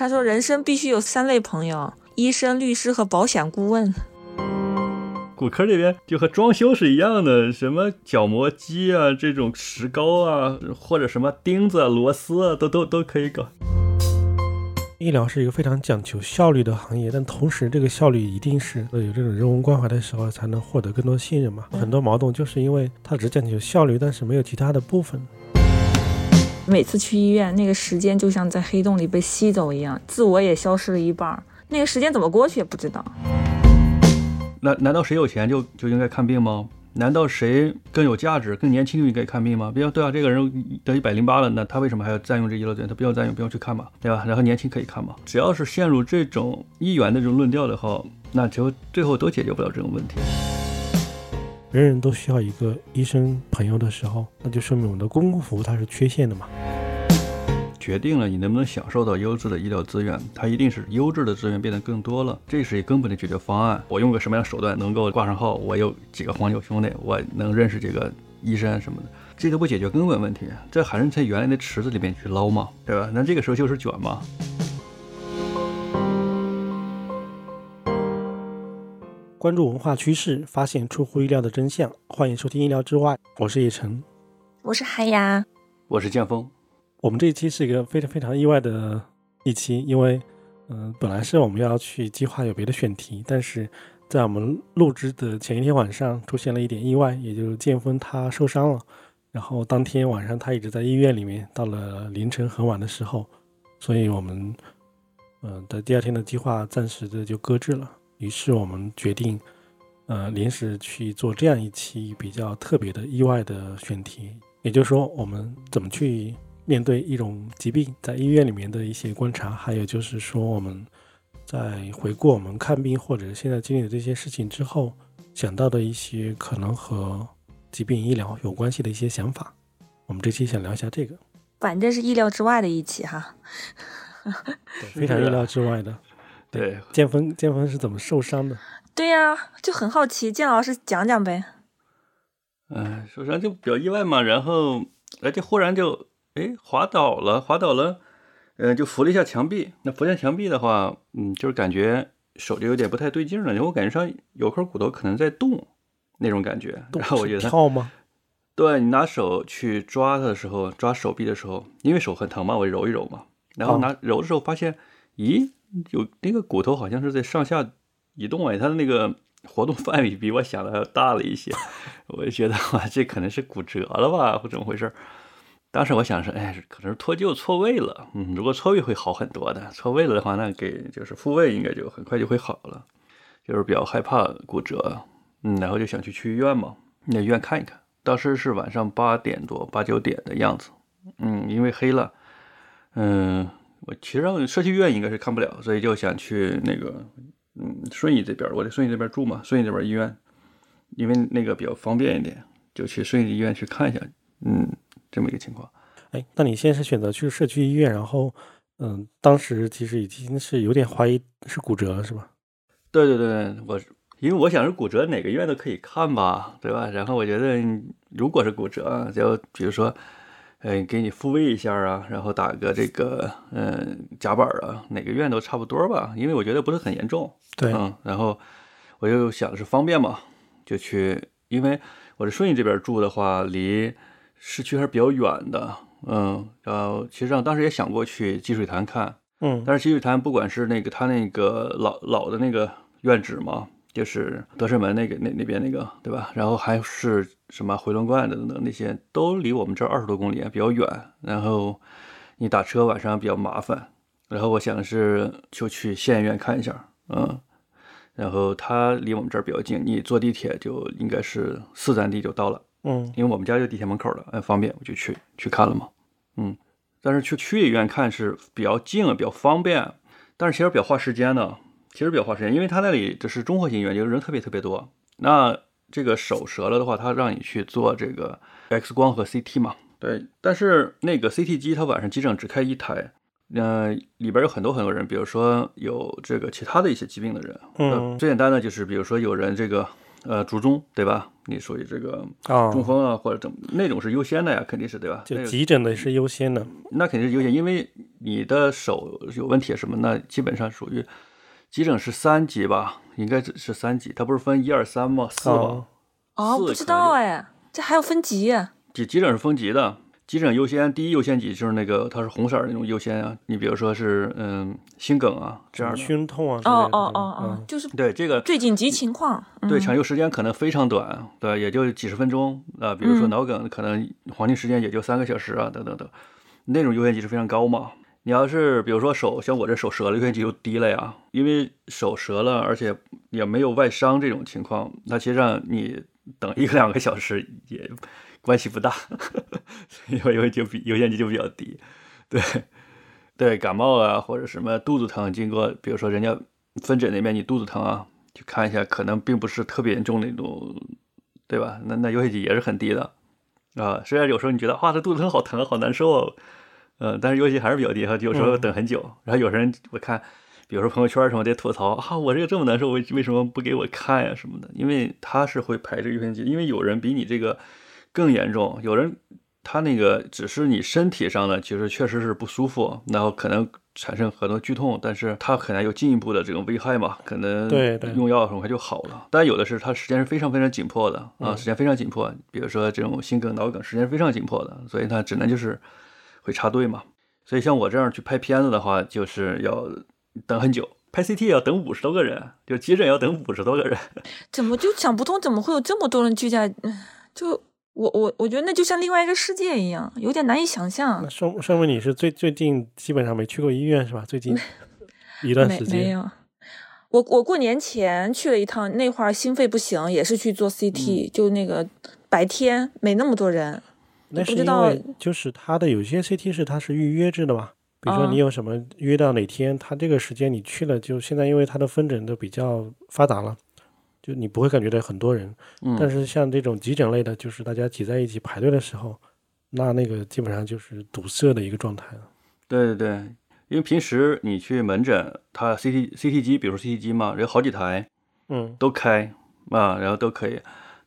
他说人生必须有三类朋友：医生、律师和保险顾问。骨科这边就和装修是一样的，什么角磨机啊，这种石膏啊，或者什么钉子、螺丝啊，都都都可以搞。医疗是一个非常讲求效率的行业，但同时这个效率一定是有这种人文关怀的时候才能获得更多信任嘛。很多矛盾就是因为它只讲求效率，但是没有其他的部分。每次去医院，那个时间就像在黑洞里被吸走一样，自我也消失了一半。那个时间怎么过去也不知道。难难道谁有钱就就应该看病吗？难道谁更有价值、更年轻就应该看病吗？比如对啊，这个人得一百零八了，那他为什么还要占用这医疗资源？他不要占用，不用去看嘛，对吧？然后年轻可以看嘛？只要是陷入这种一元的这种论调的话，那就最后都解决不了这种问题。人人都需要一个医生朋友的时候，那就说明我们的公共服务它是缺陷的嘛。决定了你能不能享受到优质的医疗资源，它一定是优质的资源变得更多了，这是一根本的解决方案。我用个什么样的手段能够挂上号？我有几个黄牛兄弟，我能认识这个医生什么的，这都不解决根本问题，这还是在原来的池子里面去捞嘛，对吧？那这个时候就是卷嘛。关注文化趋势，发现出乎意料的真相。欢迎收听《意料之外》，我是叶晨，我是海雅，我是剑锋。我们这一期是一个非常非常意外的一期，因为，嗯，本来是我们要去计划有别的选题，但是在我们录制的前一天晚上出现了一点意外，也就是剑锋他受伤了，然后当天晚上他一直在医院里面，到了凌晨很晚的时候，所以我们，嗯，的第二天的计划暂时的就搁置了。于是我们决定，呃，临时去做这样一期比较特别的意外的选题，也就是说，我们怎么去。面对一种疾病，在医院里面的一些观察，还有就是说我们在回顾我们看病或者现在经历的这些事情之后，想到的一些可能和疾病医疗有关系的一些想法。我们这期想聊一下这个，反正是意料之外的一期哈，非常意料之外的。对，剑锋剑锋是怎么受伤的？对呀，就很好奇，剑老师讲讲呗。哎，受伤就比较意外嘛，然后哎，就忽然就。哎，滑倒了，滑倒了，嗯，就扶了一下墙壁。那扶下墙壁的话，嗯，就是感觉手就有点不太对劲了，因为我感觉上有块骨头可能在动，那种感觉。然后我觉得跳吗？对你拿手去抓它的时候，抓手臂的时候，因为手很疼嘛，我揉一揉嘛。然后拿揉的时候发现，咦，有那个骨头好像是在上下移动哎，它的那个活动范围比我想的还要大了一些。我就觉得哇，这可能是骨折了吧，或怎么回事？当时我想是，哎，可能是脱臼错位了。嗯，如果错位会好很多的，错位了的话，那给就是复位应该就很快就会好了。就是比较害怕骨折，嗯，然后就想去去医院嘛，那医院看一看。当时是晚上八点多、八九点的样子，嗯，因为黑了，嗯，我其实让社区医院应该是看不了，所以就想去那个，嗯，顺义这边，我在顺义这边住嘛，顺义这边医院，因为那个比较方便一点，就去顺义医院去看一下，嗯。这么一个情况，哎，那你现在是选择去社区医院，然后，嗯，当时其实已经是有点怀疑是骨折了，是吧？对对对，我因为我想是骨折，哪个医院都可以看吧，对吧？然后我觉得如果是骨折，就比如说，嗯，给你复位一下啊，然后打个这个，嗯，夹板啊，哪个院都差不多吧，因为我觉得不是很严重。对，嗯，然后我就想是方便嘛，就去，因为我在顺义这边住的话，离。市区还是比较远的，嗯，然后其实上当时也想过去积水潭看，嗯，但是积水潭不管是那个他那个老老的那个院址嘛，就是德胜门那个那那边那个，对吧？然后还是什么回龙观的等等那些，都离我们这儿二十多公里，比较远。然后你打车晚上比较麻烦，然后我想是就去县医院看一下，嗯，然后它离我们这儿比较近，你坐地铁就应该是四站地就到了。嗯，因为我们家就地铁门口了，很方便，我就去去看了嘛。嗯，但是去区医院看是比较近，比较方便，但是其实比较花时间的，其实比较花时间，因为他那里就是综合性医院，就是人特别特别多。那这个手折了的话，他让你去做这个 X 光和 CT 嘛。对，但是那个 CT 机他晚上急诊只开一台，呃，里边有很多很多人，比如说有这个其他的一些疾病的人。嗯，最简单的就是比如说有人这个。呃，卒中对吧？你属于这个中风啊，或者怎么那种是优先的呀，肯定是对吧？就急诊的是优先的，那肯定是优先，因为你的手有问题什么，那基本上属于急诊是三级吧，应该是三级，它不是分一二三吗？四吗？哦，不知道哎，这还要分级？急急诊是分级的。急诊优先，第一优先级就是那个，它是红色儿那种优先啊。你比如说是，嗯，心梗啊这样的，胸痛啊，哦哦哦哦，就是对这个最紧急情况，对抢救时间可能非常短，对，也就几十分钟啊。比如说脑梗，可能黄金时间也就三个小时啊，等等等，那种优先级是非常高嘛。你要是比如说手，像我这手折了，优先级就低了呀，因为手折了，而且也没有外伤这种情况，那其实上你等一个两个小时也。关系不大，因为因为就比优先级就比较低，对对，感冒啊或者什么肚子疼，经过比如说人家分诊那边你肚子疼啊，去看一下，可能并不是特别严重那种，对吧？那那优先级也是很低的啊。虽然有时候你觉得哇这肚子疼好疼好难受，哦，呃，但是优先级还是比较低，哈，有时候等很久。然后有人我看，比如说朋友圈什么得吐槽啊，我这个这么难受，为为什么不给我看呀什么的？因为他是会排这个优先级，因为有人比你这个。更严重，有人他那个只是你身体上的，其实确实是不舒服，然后可能产生很多剧痛，但是他可能有进一步的这种危害嘛，可能用药很快就好了。但有的是他时间是非常非常紧迫的啊，时间非常紧迫，比如说这种心梗、脑梗，时间非常紧迫的，所以他只能就是会插队嘛。所以像我这样去拍片子的话，就是要等很久，拍 CT 要等五十多个人，就急诊要等五十多个人。怎么就想不通，怎么会有这么多人聚在？就。我我我觉得那就像另外一个世界一样，有点难以想象。那说说明你是最最近基本上没去过医院是吧？最近 一段时间没有。我我过年前去了一趟，那会儿心肺不行，也是去做 CT，就那个白天没那么多人。那是因为就是他的有些 CT 是他是预约制的嘛，比如说你有什么约到哪天，他这个时间你去了，就现在因为他的分诊都比较发达了。就你不会感觉到很多人，但是像这种急诊类的，就是大家挤在一起排队的时候，那那个基本上就是堵塞的一个状态了。对对对，因为平时你去门诊，它 CT CT 机，比如说 CT 机嘛，有好几台，嗯，都开啊，然后都可以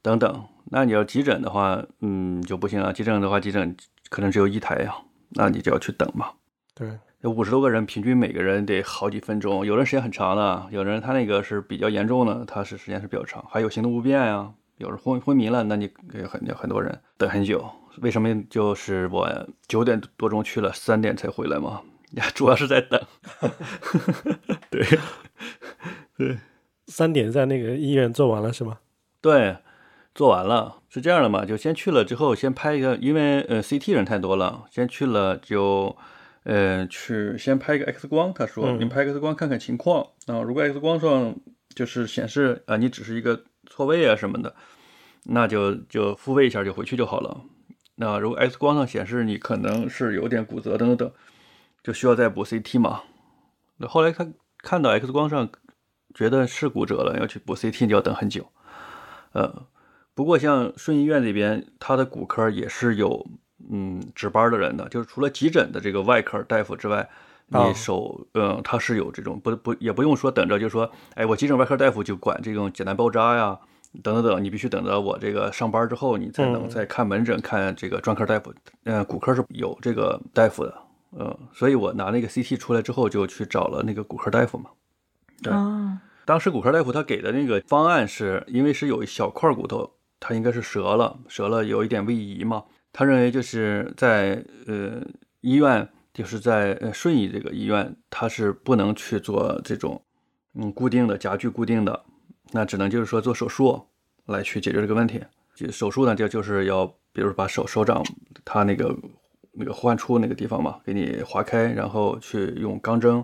等等。那你要急诊的话，嗯，就不行了。急诊的话，急诊可能只有一台呀，那你就要去等嘛。对。有五十多个人，平均每个人得好几分钟。有人时间很长的，有人他那个是比较严重的，他是时间是比较长。还有行动不便呀，有人昏昏迷了，那你很很多人等很久。为什么就是我九点多钟去了，三点才回来嘛？呀，主要是在等。对 对，三点在那个医院做完了是吗？对，做完了是这样的嘛？就先去了之后，先拍一个，因为呃 CT 人太多了，先去了就。呃，去先拍一个 X 光，他说你拍 X 光看看情况啊。如果 X 光上就是显示啊，你只是一个错位啊什么的，那就就复位一下就回去就好了。那如果 X 光上显示你可能是有点骨折等等等，就需要再补 CT 嘛。那后来他看到 X 光上觉得是骨折了，要去补 CT 就要等很久。呃，不过像顺义医院这边，他的骨科也是有。嗯，值班的人的，就是除了急诊的这个外科大夫之外，你手，嗯，他是有这种不不也不用说等着，就说，哎，我急诊外科大夫就管这种简单包扎呀，等等等，你必须等着我这个上班之后，你才能再看门诊看这个专科大夫。嗯，骨科是有这个大夫的，嗯，所以我拿那个 CT 出来之后，就去找了那个骨科大夫嘛。对，当时骨科大夫他给的那个方案是因为是有一小块骨头，他应该是折了，折了有一点位移嘛。他认为就是在呃医院，就是在呃顺义这个医院，他是不能去做这种嗯固定的夹具固定的，那只能就是说做手术来去解决这个问题。就手术呢，就就是要比如把手手掌他那个那个患处那个地方嘛，给你划开，然后去用钢针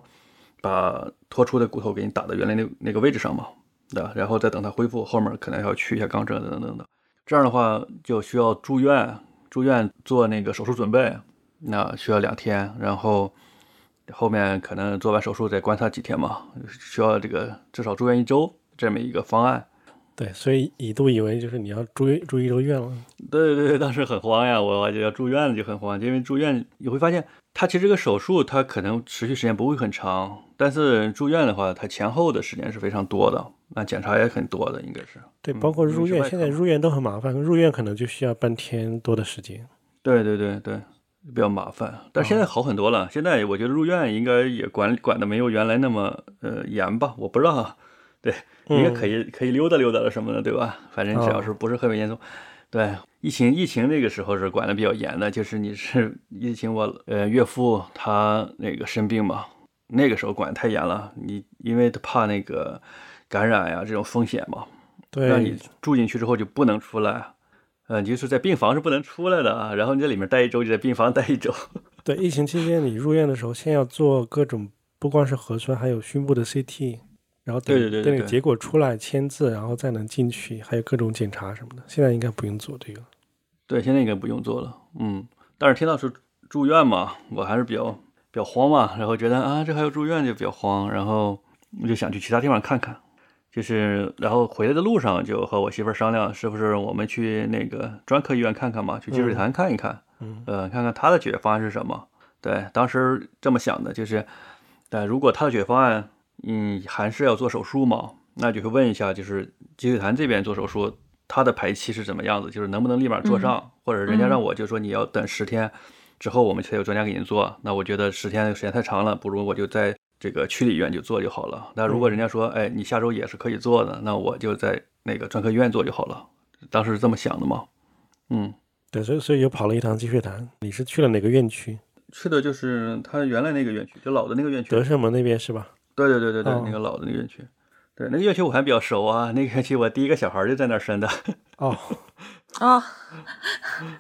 把脱出的骨头给你打到原来那那个位置上嘛，对吧？然后再等它恢复，后面可能要去一下钢针等等等等。这样的话就需要住院。住院做那个手术准备，那需要两天，然后后面可能做完手术再观察几天嘛，需要这个至少住院一周这么一个方案。对，所以一度以为就是你要住住一周院了。对对对，当时很慌呀，我就要住院了就很慌，因为住院你会发现，他其实这个手术他可能持续时间不会很长，但是住院的话，他前后的时间是非常多的，那检查也很多的，应该是。对，包括入院，现在入院都很麻烦，入院可能就需要半天多的时间。对对对对，比较麻烦。但是现在好很多了，现在我觉得入院应该也管管的没有原来那么呃严吧，我不知道，对，应该可以可以溜达溜达了什么的，对吧？反正只要是不是特别严重，对，疫情疫情那个时候是管的比较严的，就是你是疫情我呃岳父他那个生病嘛，那个时候管太严了，你因为他怕那个感染呀这种风险嘛。对让你住进去之后就不能出来，呃，就是在病房是不能出来的啊。然后你在里面待一周，就在病房待一周。对，疫情期间你入院的时候，先要做各种，不光是核酸，还有胸部的 CT，然后等等你结果出来签字，然后再能进去，还有各种检查什么的。现在应该不用做这个。对，现在应该不用做了。嗯，但是听到是住院嘛，我还是比较比较慌嘛，然后觉得啊，这还要住院就比较慌，然后我就想去其他地方看看。就是，然后回来的路上就和我媳妇儿商量，是不是我们去那个专科医院看看嘛，去积水潭看一看，嗯，呃，看看他的解决方案是什么。对，当时这么想的，就是，但如果他的解决方案，嗯，还是要做手术嘛，那就会问一下，就是积水潭这边做手术，他的排期是怎么样子，就是能不能立马做上，或者人家让我就说你要等十天之后我们才有专家给您做，那我觉得十天时间太长了，不如我就在。这个区里医院就做就好了。那如果人家说，哎，你下周也是可以做的，那我就在那个专科医院做就好了。当时是这么想的嘛。嗯，对，所以所以又跑了一趟积水潭。你是去了哪个院区？去的就是他原来那个院区，就老的那个院区。德胜门那边是吧？对对对对对，那个老的那个院区。对，那个院区我还比较熟啊。那个院区我第一个小孩就在那儿生的。哦。啊。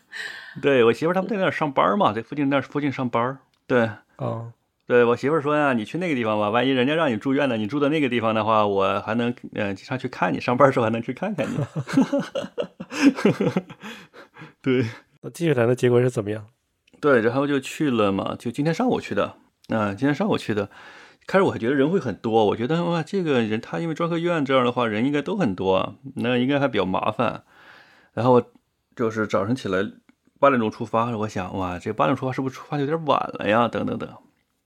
对我媳妇他们在那儿上班嘛，在附近那附近上班。对。哦。对我媳妇说呀，你去那个地方吧，万一人家让你住院呢，你住的那个地方的话，我还能嗯经常去看你，上班时候还能去看看你。对，那接下来的结果是怎么样？对，然后就去了嘛，就今天上午去的。啊，今天上午去的。开始我还觉得人会很多，我觉得哇，这个人他因为专科医院这样的话，人应该都很多，那应该还比较麻烦。然后就是早晨起来八点钟出发，我想哇，这八点出发是不是出发有点晚了呀？等等等。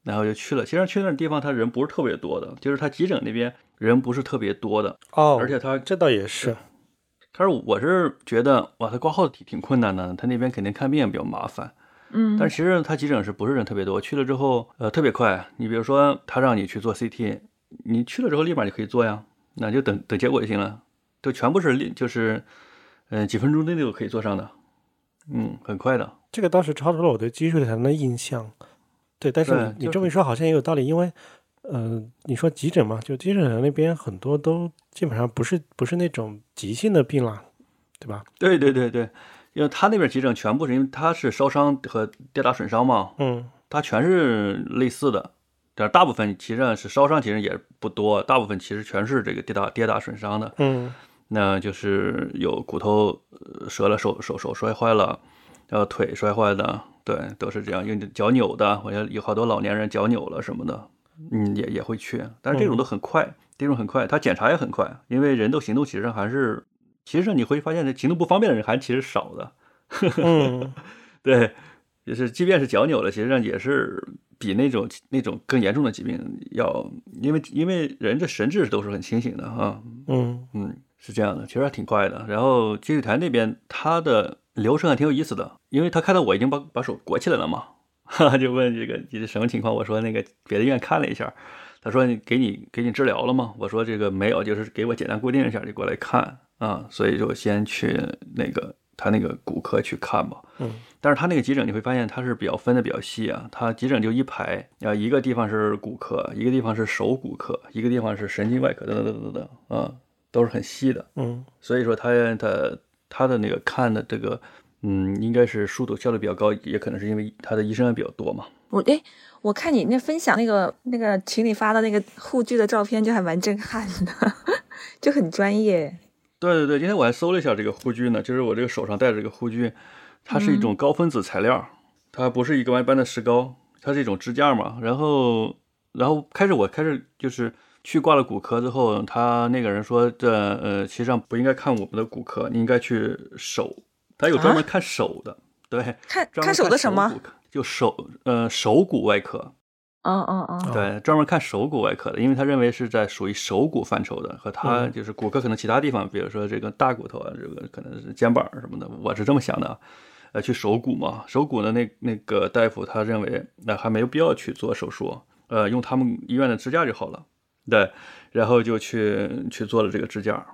然后就去了，其实去那地方他人不是特别多的，就是他急诊那边人不是特别多的哦，而且他这倒也是。他说我是觉得哇，他挂号挺挺困难的，他那边肯定看病也比较麻烦，嗯，但其实他急诊是不是人特别多？去了之后呃特别快，你比如说他让你去做 CT，你去了之后立马就可以做呀，那就等等结果就行了，都全部是就是嗯几分钟之内就可以做上的，嗯，很快的。这个当时超出了我对积水潭的印象。对，但是你这么一说好像也有道理，因为，呃，你说急诊嘛，就急诊那边很多都基本上不是不是那种急性的病了，对吧？对对对对，因为他那边急诊全部是因为他是烧伤和跌打损伤嘛，嗯，他全是类似的，但大部分其实是烧伤，其实也不多，大部分其实全是这个跌打跌打损伤的，嗯，那就是有骨头折了，手手手摔坏了，然后腿摔坏的。对，都是这样，因为脚扭的，我有好多老年人脚扭了什么的，嗯，也也会去，但是这种都很快，这种很快，他检查也很快，因为人都行动其实上还是，其实上你会发现，行动不方便的人还其实少的，嗯，对，就是即便是脚扭了，其实上也是比那种那种更严重的疾病要，因为因为人这神志都是很清醒的哈，嗯嗯，是这样的，其实还挺快的。然后积水潭那边他的。流程还挺有意思的，因为他看到我已经把把手裹起来了嘛，哈哈，就问这个你是什么情况？我说那个别的医院看了一下，他说你给你给你治疗了吗？我说这个没有，就是给我简单固定一下就过来看啊，所以就先去那个他那个骨科去看吧。嗯，但是他那个急诊你会发现他是比较分的比较细啊，他急诊就一排啊，一个地方是骨科，一个地方是手骨科，一个地方是神经外科，等等等等等啊，都是很细的。嗯，所以说他他。他的那个看的这个，嗯，应该是书读效率比较高，也可能是因为他的医生也比较多嘛。我哎，我看你那分享那个那个群里发的那个护具的照片，就还蛮震撼的，就很专业。对对对，今天我还搜了一下这个护具呢，就是我这个手上戴着这个护具，它是一种高分子材料，它不是一个一般的石膏，它是一种支架嘛。然后，然后开始我开始就是。去挂了骨科之后，他那个人说：“这呃，其实上不应该看我们的骨科，你应该去手，他有专门看手的，对，看看手的什么？就手呃手骨外科。嗯嗯嗯，对，专门看手骨外科的，因为他认为是在属于手骨范畴的，和他就是骨科可能其他地方，比如说这个大骨头啊，这个可能是肩膀什么的，我是这么想的。呃去手骨嘛，手骨的那那个大夫他认为那还没有必要去做手术，呃，用他们医院的支架就好了。对，然后就去去做了这个支架，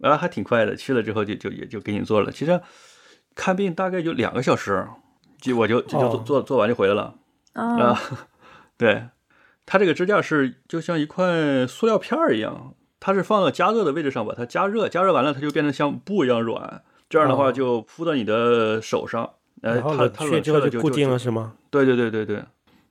啊，还挺快的，去了之后就就也就给你做了。其实看病大概就两个小时，就我就就就做做做完就回来了啊。对，它这个支架是就像一块塑料片儿一样，它是放到加热的位置上把它加热，加热完了它就变成像布一样软，这样的话就敷到你的手上，呃，它它冷却就固定了是吗？对对对对对。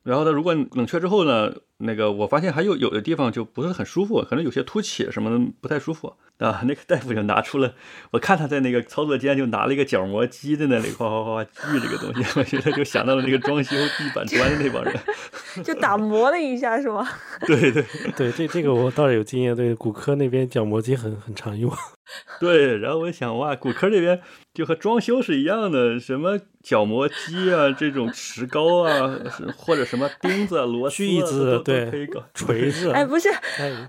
然后它，如果冷却之后呢，那个我发现还有有的地方就不是很舒服，可能有些凸起什么的不太舒服啊。那个大夫就拿出了，我看他在那个操作间就拿了一个角磨机在那里哗哗哗锯这个东西，我觉得就想到了那个装修地板砖的那帮人，就打磨了一下是吗？对对对，这这个我倒是有经验，对骨科那边角磨机很很常用。对，然后我想哇，骨科这边就和装修是一样的，什么角磨机啊，这种石膏啊，或者什么钉子、螺丝、锯子，对，锤子。哎，不是，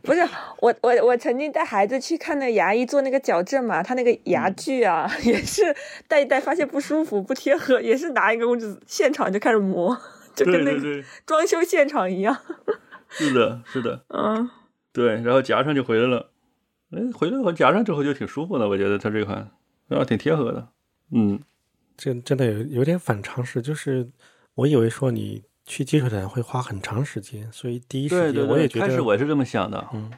不是，我我我曾经带孩子去看那个牙医做那个矫正嘛，他那个牙具啊，也是戴一戴发现不舒服、不贴合，也是拿一个工具现场就开始磨，就跟那个 装修现场一样。是的，是的，嗯，对，然后夹上就回来了。哎，回来后夹上之后就挺舒服的，我觉得它这款啊挺贴合的。嗯，这真的有有点反常识，就是我以为说你去积水潭会花很长时间，所以第一时间我也觉得开始我也是这么想的。嗯，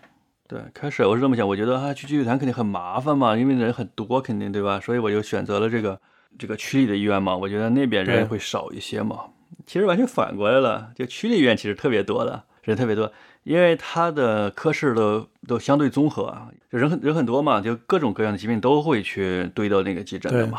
对，开始我是这么想，我觉得啊去积水潭肯定很麻烦嘛，因为人很多，肯定对吧？所以我就选择了这个这个区里的医院嘛，我觉得那边人会少一些嘛。其实完全反过来了，就区里医院其实特别多的人特别多。因为他的科室都都相对综合，就人很人很多嘛，就各种各样的疾病都会去堆到那个急诊的嘛。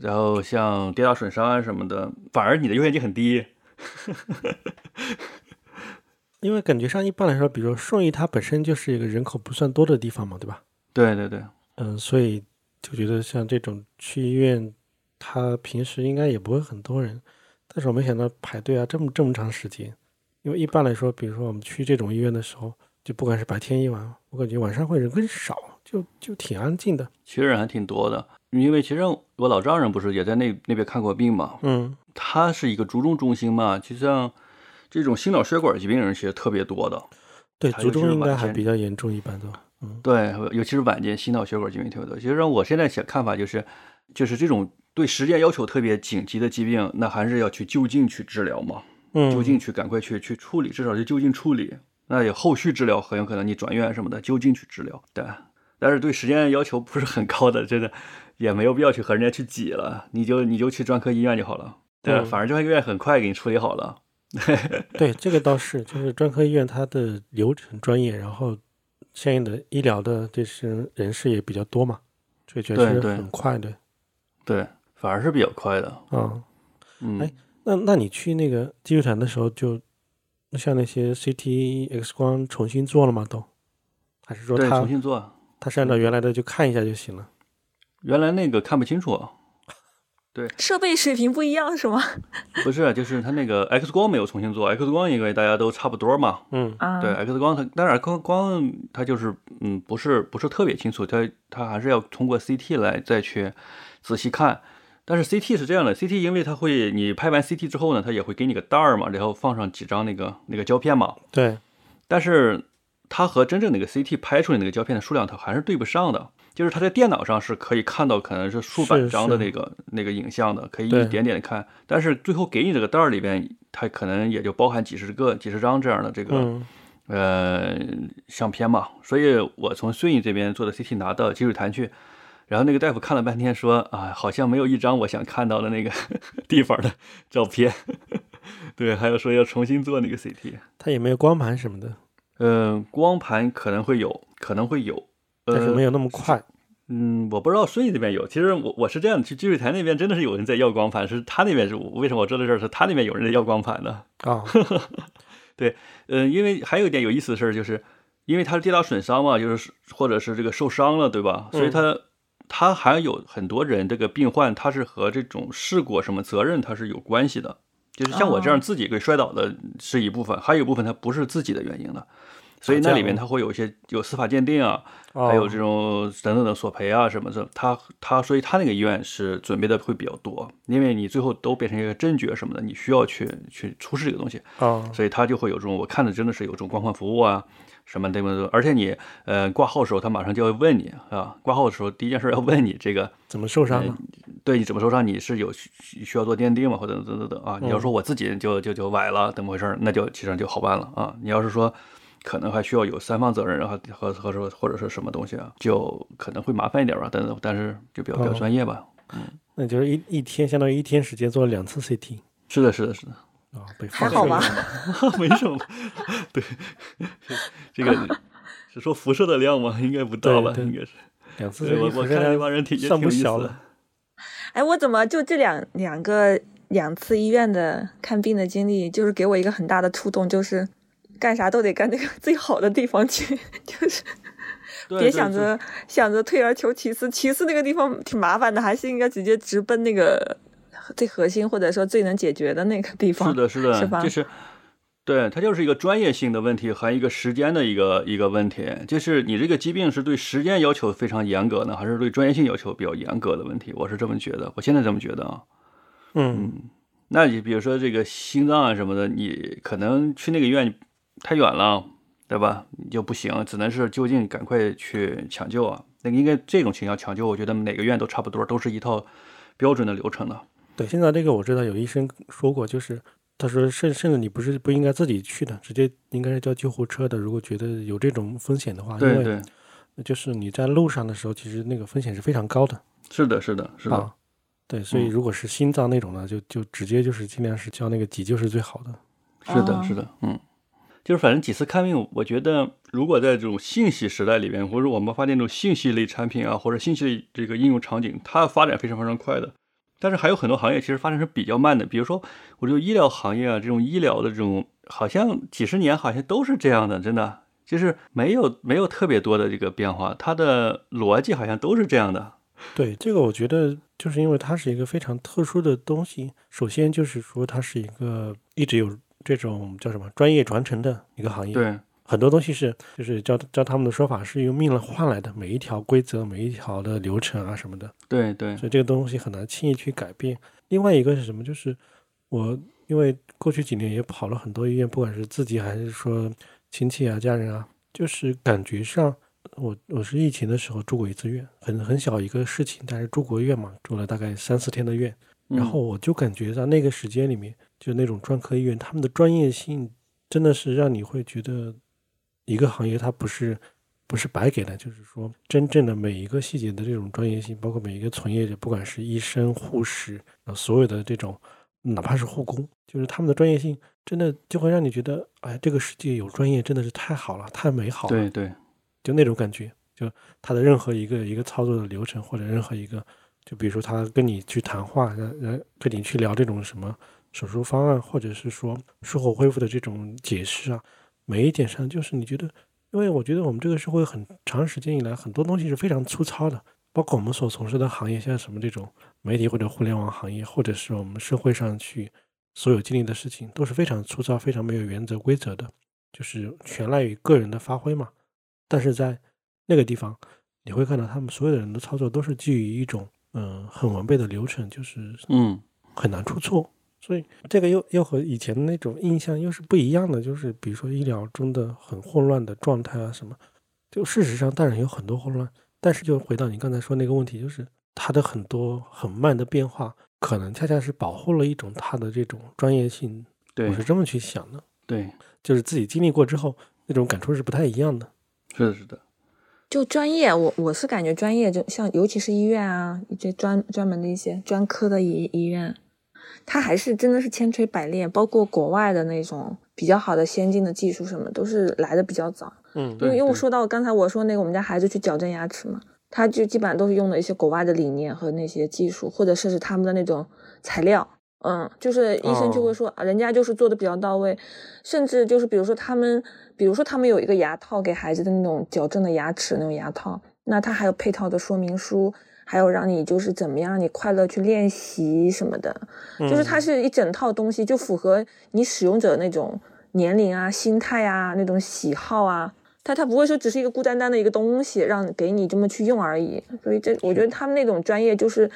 然后像跌打损伤啊什么的，反而你的优先级很低。因为感觉上一般来说，比如说顺义它本身就是一个人口不算多的地方嘛，对吧？对对对，嗯，所以就觉得像这种去医院，他平时应该也不会很多人，但是我没想到排队啊这么这么长时间。因为一般来说，比如说我们去这种医院的时候，就不管是白天、夜晚，我感觉晚上会人更少，就就挺安静的。其实人还挺多的，因为其实我老丈人不是也在那那边看过病嘛，嗯，他是一个卒中中心嘛，就像这种心脑血管疾病人其实特别多的。对，卒中应该还比较严重，一般都。嗯，对，尤其是晚间心脑血管疾病特别多。其实让我现在想看法就是，就是这种对时间要求特别紧急的疾病，那还是要去就近去治疗嘛。就近去赶快去去处理，至少是就近处理。那有后续治疗很有可能你转院什么的，就近去治疗。对，但是对时间要求不是很高的，真的也没有必要去和人家去挤了。你就你就去专科医院就好了。对，反正专科医院很快给你处理好了。对，这个倒是，就是专科医院它的流程专业，然后相应的医疗的这些人士也比较多嘛，所以确实很快的。对，反而是比较快的。嗯嗯。哎。那那你去那个积水潭的时候，就像那些 CT、X 光重新做了吗？都还是说他重新做？他是按照原来的就看一下就行了？原来那个看不清楚，对，设备水平不一样是吗？不是，就是他那个 X 光没有重新做，X 光因为大家都差不多嘛，嗯对，X 光它当然光光它就是嗯不是不是特别清楚，它它还是要通过 CT 来再去仔细看。但是 CT 是这样的，CT 因为它会，你拍完 CT 之后呢，它也会给你个袋儿嘛，然后放上几张那个那个胶片嘛。对。但是它和真正那个 CT 拍出来那个胶片的数量，它还是对不上的。就是它在电脑上是可以看到，可能是数百张的那个那个影像的，可以一点点的看。但是最后给你这个袋儿里边，它可能也就包含几十个、几十张这样的这个呃相片嘛。所以我从顺义这边做的 CT 拿到积水潭去。然后那个大夫看了半天，说：“啊，好像没有一张我想看到的那个 地方的照片。对，还有说要重新做那个 CT，他也没有光盘什么的。嗯，光盘可能会有，可能会有，但是没有那么快。嗯，我不知道顺义那边有。其实我我是这样，去积水潭那边真的是有人在要光盘，是他那边是为什么我知道这儿是他那边有人在要光盘呢啊？对，嗯，因为还有一点有意思的事儿，就是因为他是跌打损伤嘛，就是或者是这个受伤了，对吧？所以他。他还有很多人，这个病患他是和这种事故什么责任他是有关系的，就是像我这样自己给摔倒的是一部分，还有一部分他不是自己的原因的，所以那里面这样它会有一些有司法鉴定啊，哦还有这种等等的索赔啊什么的，他他所以他那个医院是准备的会比较多，因为你最后都变成一个证据啊什么的，你需要去去出示这个东西，哦，所以他就会有这种我看的真的是有这种光环服务啊。什么对不对？而且你呃挂号的时候，他马上就要问你啊，挂号的时候第一件事要问你这个 怎么受伤了？对你怎么受伤，你是有需需要做鉴定吗？或者等等等啊？你要嗯说我自己就就就崴了，怎么回事儿？那就其实就好办了啊。你要是说可能还需要有三方责任，然后和和说或者是什么东西啊，就可能会麻烦一点吧。但但是就比较比较哦专业吧。嗯那就是一一天相当于一天时间做了两次 CT 是的，是的，是的，啊，被还好吧？没什么。对，这个 是说辐射的量吗？应该不大吧？应该是。两次我我看那帮人挺也算不挺小了。哎，我怎么就这两两个两次医院的看病的经历，就是给我一个很大的触动，就是干啥都得干那个最好的地方去，就是别想着想着退而求其次，其次那个地方挺麻烦的，还是应该直接直奔那个最核心或者说最能解决的那个地方。是的，是的，是吧就是，对，它就是一个专业性的问题和一个时间的一个一个问题。就是你这个疾病是对时间要求非常严格呢，还是对专业性要求比较严格的问题？我是这么觉得，我现在这么觉得啊。嗯，那你比如说这个心脏啊什么的，你可能去那个医院太远了，对吧？你就不行，只能是就近赶快去抢救啊。那个应该这种情况抢救，我觉得每个院都差不多，都是一套标准的流程的。对，现在这个我知道有医生说过，就是他说甚甚至你不是不应该自己去的，直接应该是叫救护车的。如果觉得有这种风险的话，因为对对，就是你在路上的时候，其实那个风险是非常高的是的，是的，是的。啊。对，所以嗯如果是心脏那种呢，就就直接就是尽量是叫那个急救是最好的。是的，哦是的，嗯，就是反正几次看病，我觉得如果在这种信息时代里边，或者我们发现这种信息类产品啊，或者信息类这个应用场景，它发展非常非常快的。但是还有很多行业其实发展是比较慢的，比如说，我觉得医疗行业啊，这种医疗的这种，好像几十年好像都是这样的，真的就是没有没有特别多的这个变化，它的逻辑好像都是这样的。对这个，我觉得就是因为它是一个非常特殊的东西。首先就是说，它是一个一直有这种叫什么专业传承的一个行业。，对，很多东西是就是教教他们的说法是用命来换来的，每一条规则、每一条的流程啊什么的，对，对，所以这个东西很难轻易去改变。另外一个是什么？就是我因为过去几年也跑了很多医院，不管是自己还是说亲戚啊、家人啊，就是感觉上。我我是疫情的时候住过一次院，很很小一个事情，但是住过院嘛，住了大概三四天的院，然嗯后我就感觉到那个时间里面，就那种专科医院，他们的专业性真的是让你会觉得一个行业它不是不是白给的，就是说真正的每一个细节的这种专业性，包括每一个从业者，不管是医生、护士，所有的这种，哪怕是护工，就是他们的专业性，真的就会让你觉得，哎，这个世界有专业真的是太好了，太美好了。对，对，就那种感觉，就他的任何一个一个操作的流程，或者任何一个，就比如说他跟你去谈话，然然跟你去聊这种什么手术方案，或者是说术后恢复的这种解释啊，每一点上就是你觉得，因为我觉得我们这个社会很长时间以来很多东西是非常粗糙的，包括我们所从事的行业，像什么这种媒体或者互联网行业，或者是我们社会上去所有经历的事情，都是非常粗糙、非常没有原则规则的，就是全赖于个人的发挥嘛。但是在那个地方，你会看到他们所有的人的操作都是基于一种嗯、呃很完备的流程，就是嗯，很难出错。所以这个又又和以前的那种印象又是不一样的，就是比如说医疗中的很混乱的状态啊什么，就事实上当然有很多混乱，但是就回到你刚才说那个问题，就是它的很多很慢的变化，可能恰恰是保护了一种它的这种专业性。对我，是这么去想的，对，就是自己经历过之后，那种感触是不太一样的。是的，是的，就专业，我我是感觉专业，就像尤其是医院啊，一些专专门的一些专科的医医院，它还是真的是千锤百炼，包括国外的那种比较好的先进的技术什么，都是来的比较早。嗯因为因为我说到刚才我说那个我们家孩子去矫正牙齿嘛，他就基本上都是用的一些国外的理念和那些技术，或者甚至他们的那种材料。嗯，就是医生就会说，啊，人家就是做的比较到位，甚至就是比如说他们，比如说他们有一个牙套给孩子的那种矫正的牙齿那种牙套，那他还有配套的说明书，还有让你就是怎么样让你快乐去练习什么的，就是它嗯是一整套东西，就符合你使用者那种年龄啊、心态啊、那种喜好啊，它它不会说只是一个孤单单的一个东西，让给你这么去用而已。所以这我觉得他们那种专业就是，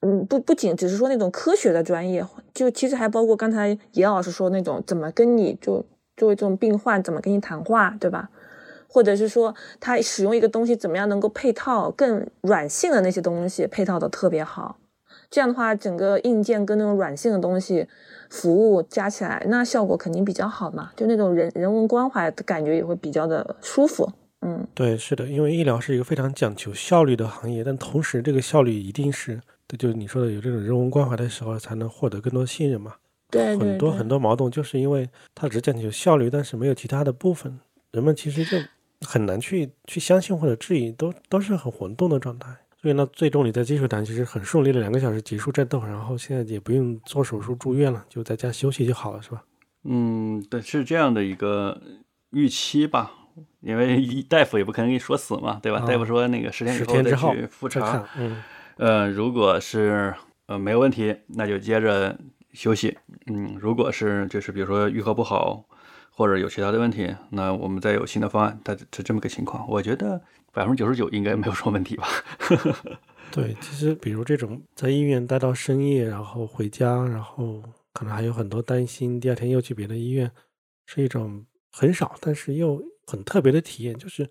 嗯，不不仅只是说那种科学的专业，就其实还包括刚才严老师说那种怎么跟你就作为这种病患怎么跟你谈话，对吧？或者是说他使用一个东西怎么样能够配套更软性的那些东西配套的特别好，这样的话整个硬件跟那种软性的东西服务加起来，那效果肯定比较好嘛，就那种人人文关怀的感觉也会比较的舒服。嗯，对，是的，因为医疗是一个非常讲求效率的行业，但同时这个效率一定是，对，就是你说的有这种人文关怀的时候，才能获得更多信任嘛。对对对很多很多矛盾就是因为它只讲求效率，但是没有其他的部分，人们其实就很难去去相信或者质疑，都都是很混沌的状态。所以呢，最终你在积水潭其实很顺利的两个小时结束战斗，然后现在也不用做手术住院了，就在家休息就好了，是吧？嗯，对，是这样的一个预期吧。因为一大夫也不可能给你说死嘛，对吧？啊大夫说那个十天之后去复查，，嗯，呃，如果是呃没有问题，那就接着休息。嗯，如果是就是比如说愈合不好，或者有其他的问题，那我们再有新的方案。它是这么个情况，我觉得百分之九十九应该没有什么问题吧。对，其实比如这种在医院待到深夜，然后回家，然后可能还有很多担心，第二天又去别的医院，是一种很少但是又很特别的体验。就是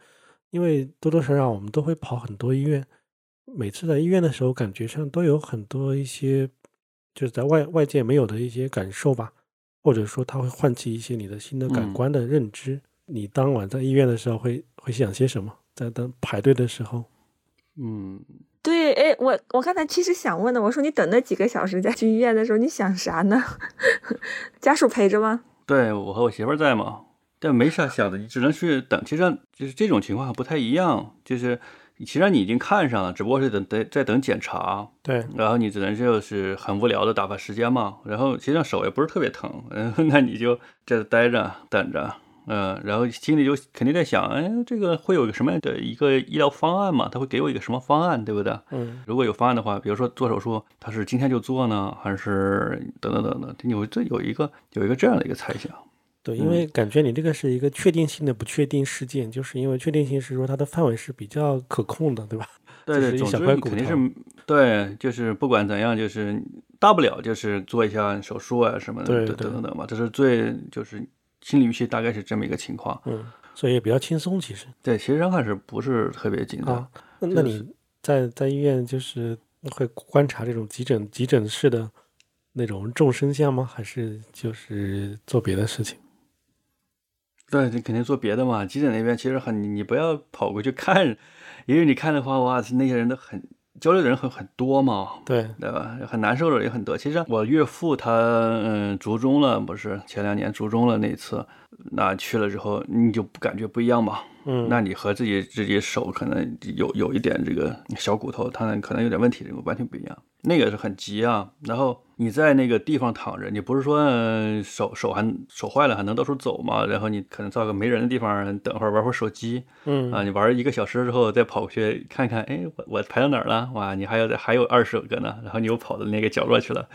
因为多多少少我们都会跑很多医院，每次在医院的时候，感觉上都有很多一些就是在外外界没有的一些感受吧，或者说它会唤起一些你的新的感嗯官的认知。你当晚在医院的时候会会想些什么？在等排队的时候，嗯，对，哎，我我刚才其实想问的，我说你等那几个小时再去医院的时候，你想啥呢？家属陪着吗？对我和我媳妇儿在嘛，但没啥想的，你只能去等。其实上就是这种情况还不太一样，就是其实你已经看上了，只不过是等等在等检查，对，然后你只能就是很无聊的打发时间嘛。然后其实上手也不是特别疼，嗯，那你就在这待着等着，嗯，然后心里就肯定在想，哎，这个会有个什么样的一个医疗方案嘛？他会给我一个什么方案，对不对？嗯。如果有方案的话，比如说做手术，他是今天就做呢，还是等等等等，有这有一个有一个这样的一个猜想。对，因为感觉你这个是一个确定性的不确定事件，就是因为确定性是说它的范围是比较可控的，对吧？对对，就是一总之小块骨肯定头是对，就是不管怎样，就是大不了就是做一下手术啊什么的，等对对等等等嘛，这是最就是心理预期大概是这么一个情况。嗯，所以也比较轻松，其实对，其实上还是不是特别紧张。啊。那你在在医院就是会观察这种急诊急诊室的那种众生相吗？还是就是做别的事情？对，你肯定做别的嘛。急诊那边其实很，你你不要跑过去看，因为你看的话，哇，那些人都很焦虑的人很很多嘛。对，对吧？很难受的人也很多。其实我岳父他嗯卒中了，不是前两年卒中了那次，那去了之后你就不感觉不一样嘛？嗯，那你和自己自己手可能有有一点这个小骨头，他可能有点问题，这个完全不一样。那个是很急啊，然后你在那个地方躺着，你不是说呃手手还手坏了还能到处走嘛？然后你可能到个没人的地方等会儿玩会儿手机，嗯啊，你玩一个小时之后再跑过去看看，哎，我我排到哪儿了？哇，你还有还有二十个呢，然后你又跑到那个角落去了，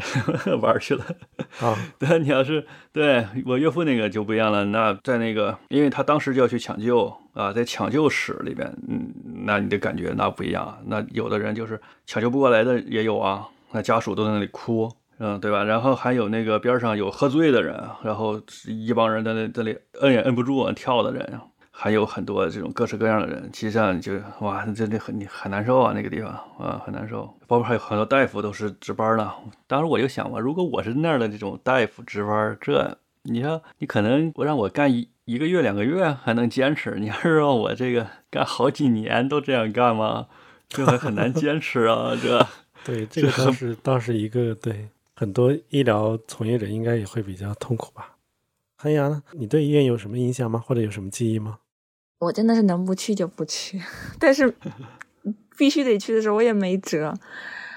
玩去了。啊，对，你要是对我岳父那个就不一样了，那在那个，因为他当时就要去抢救啊，在抢救室里边，嗯，那你的感觉那不一样啊。那有的人就是抢救不过来的也有啊，那家属都在那里哭，嗯，对吧？然后还有那个边上有喝醉的人，然后一帮人在那在那里摁也摁不住跳的人，还有很多这种各式各样的人，其实上就哇，真的很你很难受啊，那个地方啊很难受。包括还有很多大夫都是值班的。当时我就想嘛，如果我是那儿的这种大夫值班，这你说你可能我让我干一一个月两个月还能坚持，你要是让我这个干好几年都这样干吗？这还很难坚持啊，这。对，这个倒是倒是一个对很多医疗从业者应该也会比较痛苦吧。韩阳呢？你对医院有什么印象吗？或者有什么记忆吗？我真的是能不去就不去，但是必须得去的时候我也没辙。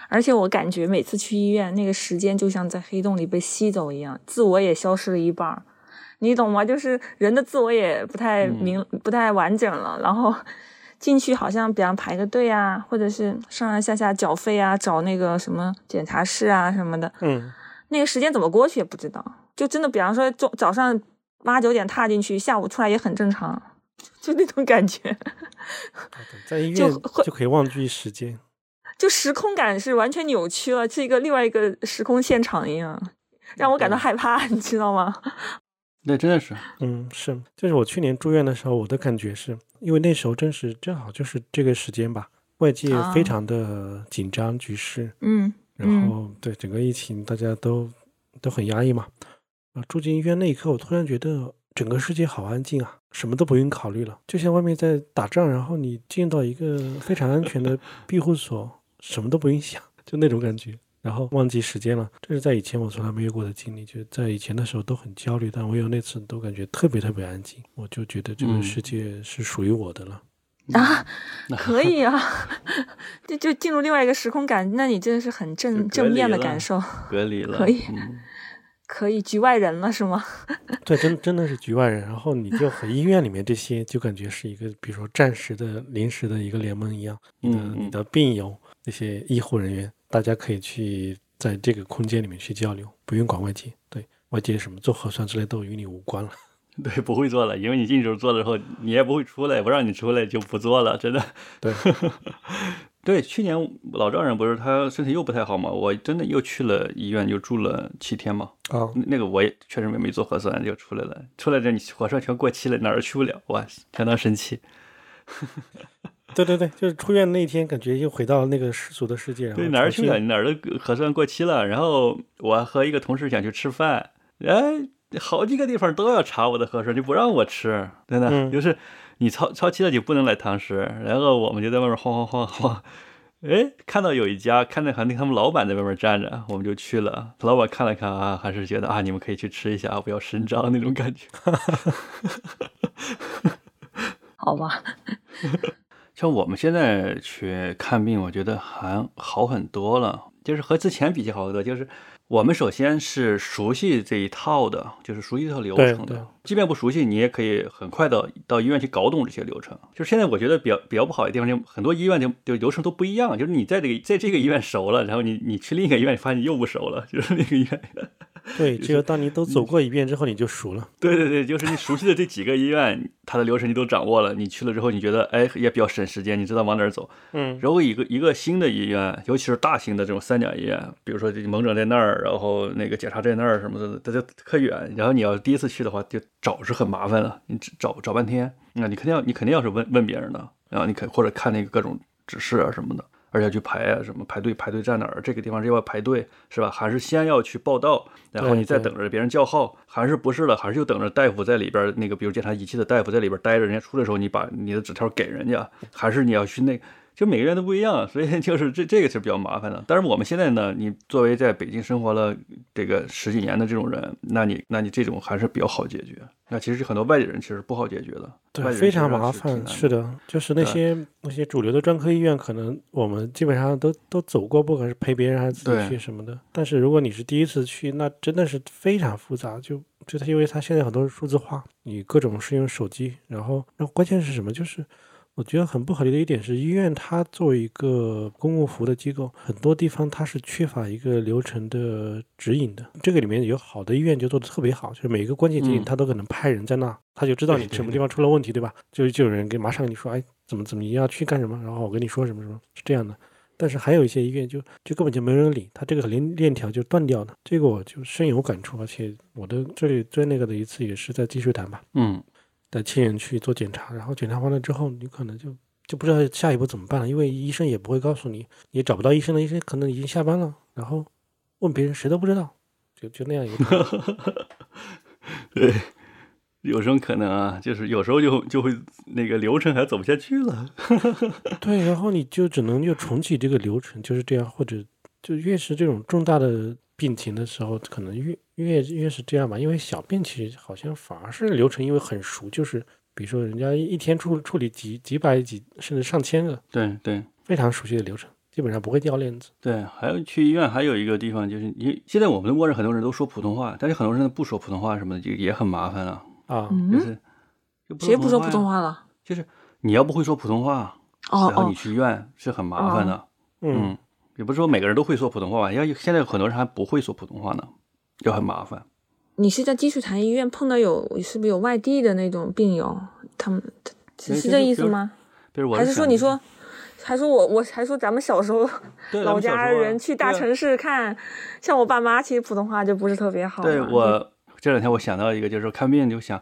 而且我感觉每次去医院，那个时间就像在黑洞里被吸走一样，自我也消失了一半儿，你懂吗？就是人的自我也不太明、不太完整了。然后进去好像比方排个队啊，或者是上上下下缴费啊，找那个什么检查室啊什么的，嗯，那个时间怎么过去也不知道。就真的，比方说中早上八九点踏进去，下午出来也很正常，就那种感觉。在医就院会就可以忘记时间。就时空感是完全扭曲了，是一个另外一个时空现场一样，让我感到害怕，你知道吗？对，真的是，嗯，是，就是我去年住院的时候，我的感觉是因为那时候正是正好就是这个时间吧，外界啊非常的紧张局势，嗯然后对整个疫情大家都都很压抑嘛。啊，住进医院那一刻，我突然觉得整个世界好安静啊，什么都不用考虑了，就像外面在打仗，然后你进到一个非常安全的庇护所，什么都不用想，就那种感觉。然后忘记时间了，这是在以前我从来没有过的经历。就在以前的时候都很焦虑，但我有那次都感觉特别特别安静，我就觉得这个嗯世界是属于我的了。啊，可以啊，就就进入另外一个时空感，那你真的是很正正面的感受，隔离了，可以嗯 可以局外人了是吗？对，真真的是局外人。然后你就和医院里面这些，就感觉是一个，比如说暂时的、临时的一个联盟一样。你的、嗯嗯你的病友那些医护人员，大家可以去在这个空间里面去交流，不用管外界。对外界什么做核酸之类都与你无关了。对，不会做了，因为你进去做了之后，你也不会出来，不让你出来就不做了，真的。对，对，去年老丈人不是他身体又不太好嘛，我真的又去了医院，又住了七天嘛。啊，那那个我也确实没没做核酸就出来了，出来这你核酸全过期了，哪儿都去不了，哇，相当生气。对对对，就是出院那天，感觉又回到那个世俗的世界。对，哪儿去不了，哪儿的核酸过期了。然后我和一个同事想去吃饭，哎，好几个地方都要查我的核酸，就不让我吃，真的、嗯就是你超超期了就不能来堂食。然后我们就在外面晃晃晃晃，哎，看到有一家，看到好像他们老板在外面站着，我们就去了。老板看了看啊，还是觉得啊，你们可以去吃一下，不要声张那种感觉。好吧，像我们现在去看病，我觉得还好很多了，就是和之前比起好很多。就是我们首先是熟悉这一套的，就是熟悉这套流程的。即便不熟悉，你也可以很快的到医院去搞懂这些流程。就是现在我觉得比较比较不好的地方，就很多医院就就流程都不一样。就是你在这个在这个医院熟了，然后你你去另一个医院，你发现你又不熟了，就是那个医院。对，只有当你都走过一遍之后，你就熟了。对对对，就是你熟悉的这几个医院，它的流程你都掌握了。你去了之后，你觉得哎也比较省时间，你知道往哪儿走。嗯，如果一个一个新的医院，尤其是大型的这种三甲医院，比如说这门诊在那儿，然后那个检查在那儿什么的，它就可远。然后你要第一次去的话，就找是很麻烦了，你找找半天。那你肯定要你肯定要是问问别人的，然后你肯或者看那个各种指示啊什么的，而且去排啊什么排队排队在哪儿，这个地方要排队是吧？还是先要去报到，然后你再等着别人叫号，还是不是了？还是就等着大夫在里边儿那个，比如检查仪器的大夫在里边儿待着，人家出来的时候你把你的纸条给人家，还是你要去那？就每个人都不一样，所以 就是这这个是比较麻烦的。但是我们现在呢，你作为在北京生活了这个十几年的这种人，那你那你这种还是比较好解决。那其实很多外地人其实不好解决的，对，非常麻烦。是的，就是那些那些主流的专科医院，可能我们基本上都都走过，不管是陪别人还是自己去什么的。但是如果你是第一次去，那真的是非常复杂。就就它，因为它现在很多是数字化，你各种是用手机，然后然后关键是什么？就是我觉得很不合理的一点是，医院它作为一个公共服务的机构，很多地方它是缺乏一个流程的指引的。这个里面有好的医院就做的特别好，就是每一个关键节点嗯它都可能派人在那，他就知道你什么地方出了问题，对吧？就就有人给马上跟你说，哎，怎么怎么你要去干什么，然后我跟你说什么什么，是这样的。但是还有一些医院就就根本就没人理，他这个链链条就断掉了，这个我就深有感触。而且我的最最那个的一次也是在积水潭吧，嗯，带亲人去做检查，然后检查完了之后，你可能就就不知道下一步怎么办了，因为医生也不会告诉你，你也找不到医生了，医生可能已经下班了，然后问别人谁都不知道，就就那样一个。对，有种可能啊，就是有时候就就会那个流程还走不下去了。对，然后你就只能又重启这个流程，就是这样，或者就越是这种重大的病情的时候，可能越越越是这样吧。因为小病其实好像反而是流程，因为很熟，就是比如说人家一天处处理几几百几甚至上千个对对。非常熟悉的流程，基本上不会掉链子。对，还有去医院还有一个地方就是，你现在我们的默认很多人都说普通话，但是很多人不说普通话什么的，就也很麻烦了。啊，就嗯，是就谁不说普通？话了？就是你要不会说普通话，哦哦然后你，去医院是很麻烦的。嗯，嗯，也不是说每个人都会说普通话吧，要现在有很多人还不会说普通话呢，就很麻烦。你是在积水潭医院碰到有是不是有外地的那种病友？他们是是这意思吗？比如我还是说你说，还说我我还说咱们小时候对老家人去大城市看，像我爸妈其实普通话就不是特别好。对我这两天我想到一个，就是看病就想，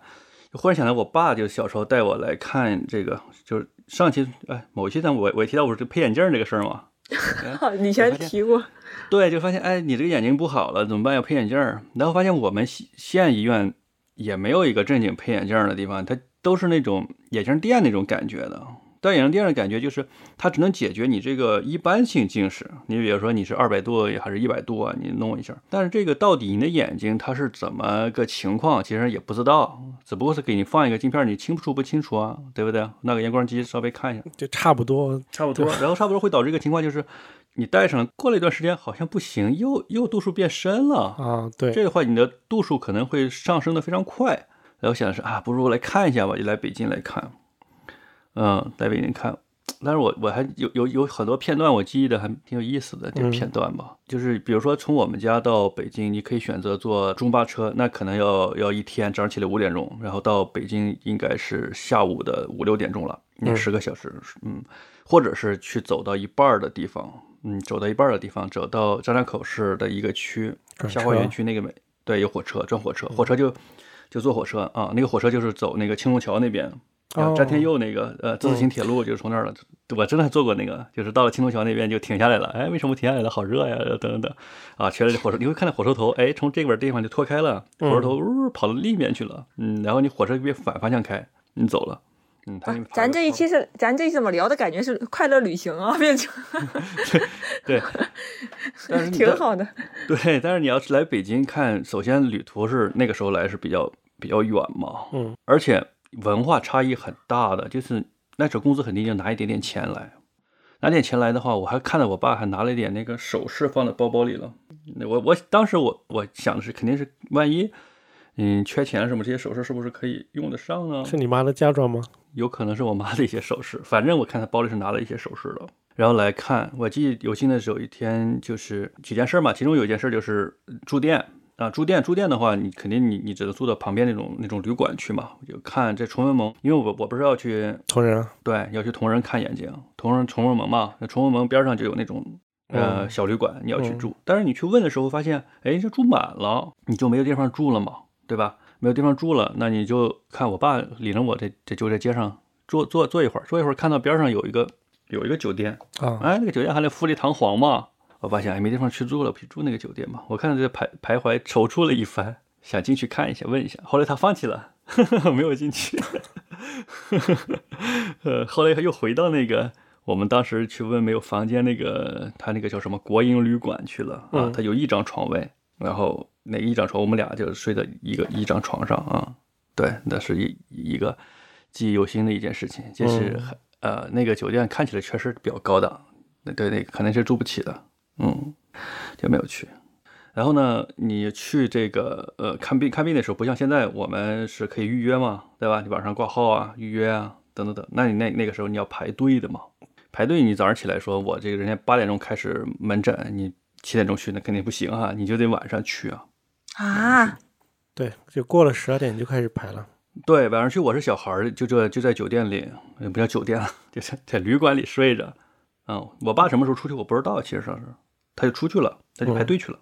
就忽然想到我爸就小时候带我来看这个，就是上期哎某期咱我我也提到我是配眼镜这个事儿嘛，就 以前发现提过，对，就发现哎你这个眼睛不好了怎么办？要配眼镜儿，然后发现我们县县医院也没有一个正经配眼镜儿的地方，它都是那种眼镜店那种感觉的。但眼镜店的感觉就是，它只能解决你这个一般性近视。你比如说你是二百度还是一百度啊，你弄一下。但是这个到底你的眼睛它是怎么个情况，其实也不知道，只不过是给你放一个镜片，你清楚不清楚啊，对不对？那个验光机稍微看一下，就差不多。差不多。然后差不多会导致一个情况就是，你戴上过了一段时间好像不行，又又度数变深了。啊，对，这个话，你的度数可能会上升的非常快。然后想的是啊，不如来看一下吧，就来北京来看。嗯，来北京看，但是我我还有有有很多片段我记忆的还挺有意思的，这片段吧，就是比如说从我们家到北京，你可以选择坐中巴车，那可能要要一天，早上起来五点钟，然后到北京应该是下午的五六点钟了，那嗯。十个小时，嗯，或者是去走到一半的地方，嗯，走到一半的地方，走到张家口市的一个区，下花园区那个美，对，有火车，转火车，火车就就坐火车啊，那个火车就是走那个青龙桥那边，啊，詹天哦佑那个呃自治行铁路就是从那儿了。我真的坐过那个，就是到了青铜桥那边就停下来了。哎，为什么停下来了？好热呀，等等等。啊，全是火车，你会看到火车头，哎，从这边地方就脱开了，火车头呜、跑到另一边去了。嗯，然后你火车变反方向开，你走了。嗯，咱这一期是咱这一怎么聊的感觉是快乐旅行啊，变成 对，但是挺好的。对，但是你要是来北京看，首先旅途是那个时候来是比较比较远嘛，嗯，而且文化差异很大的，就是那时候工资很低，就拿一点点钱来，拿点钱来的话，我还看到我爸还拿了一点那个首饰放在包包里了。我我当时我我想的是，肯定是万一嗯缺钱什么，这些首饰是不是可以用得上呢？是你妈的嫁妆吗？有可能是我妈的一些首饰，反正我看她包里是拿了一些首饰的。然后来看，我记忆犹新的是有一天就是几件事嘛，其中有一件事就是住店啊，住店住店的话，你肯定你你只能住到旁边那种那种旅馆去嘛。我就看这崇文门，因为我我不是要去同人啊，对要去同仁看眼睛，同仁崇文门嘛，那崇文门边上就有那种呃嗯小旅馆，你要去嗯住，但是你去问的时候发现，哎，这住满了，你就没有地方住了嘛，对吧？没有地方住了，那你就看我爸领着我这这就在街上坐坐坐一会儿，坐一会儿看到边上有一个有一个酒店，啊，哎，那个酒店还得富丽堂皇嘛，我发现哎没地方去住了，不去住那个酒店嘛。我看到这徘徘徊踌躇了一番，想进去看一下问一下，后来他放弃了，没有进去。呃，后来又回到那个我们当时去问没有房间那个他那个叫什么国营旅馆去了啊嗯，他有一张床位，然后那一张床我们俩就睡在一个一张床上啊，对，那是一一个记忆犹新的一件事情，就是嗯、呃那个酒店看起来确实比较高档，那对那个可能是住不起的，嗯，就没有去。然后呢，你去这个呃看病看病的时候，不像现在我们是可以预约嘛，对吧？你网上挂号啊、预约啊等等等。那你那那个时候你要排队的嘛，排队你早上起来说我这个人家八点钟开始门诊，你七点钟去那肯定不行啊，你就得晚上去啊。啊，对，就过了十二点就开始排了。对，晚上去我是小孩儿，就这就在酒店里，也不叫酒店了，就是在旅馆里睡着。嗯，我爸什么时候出去我不知道，其实上是他就出去了，他就排队去了，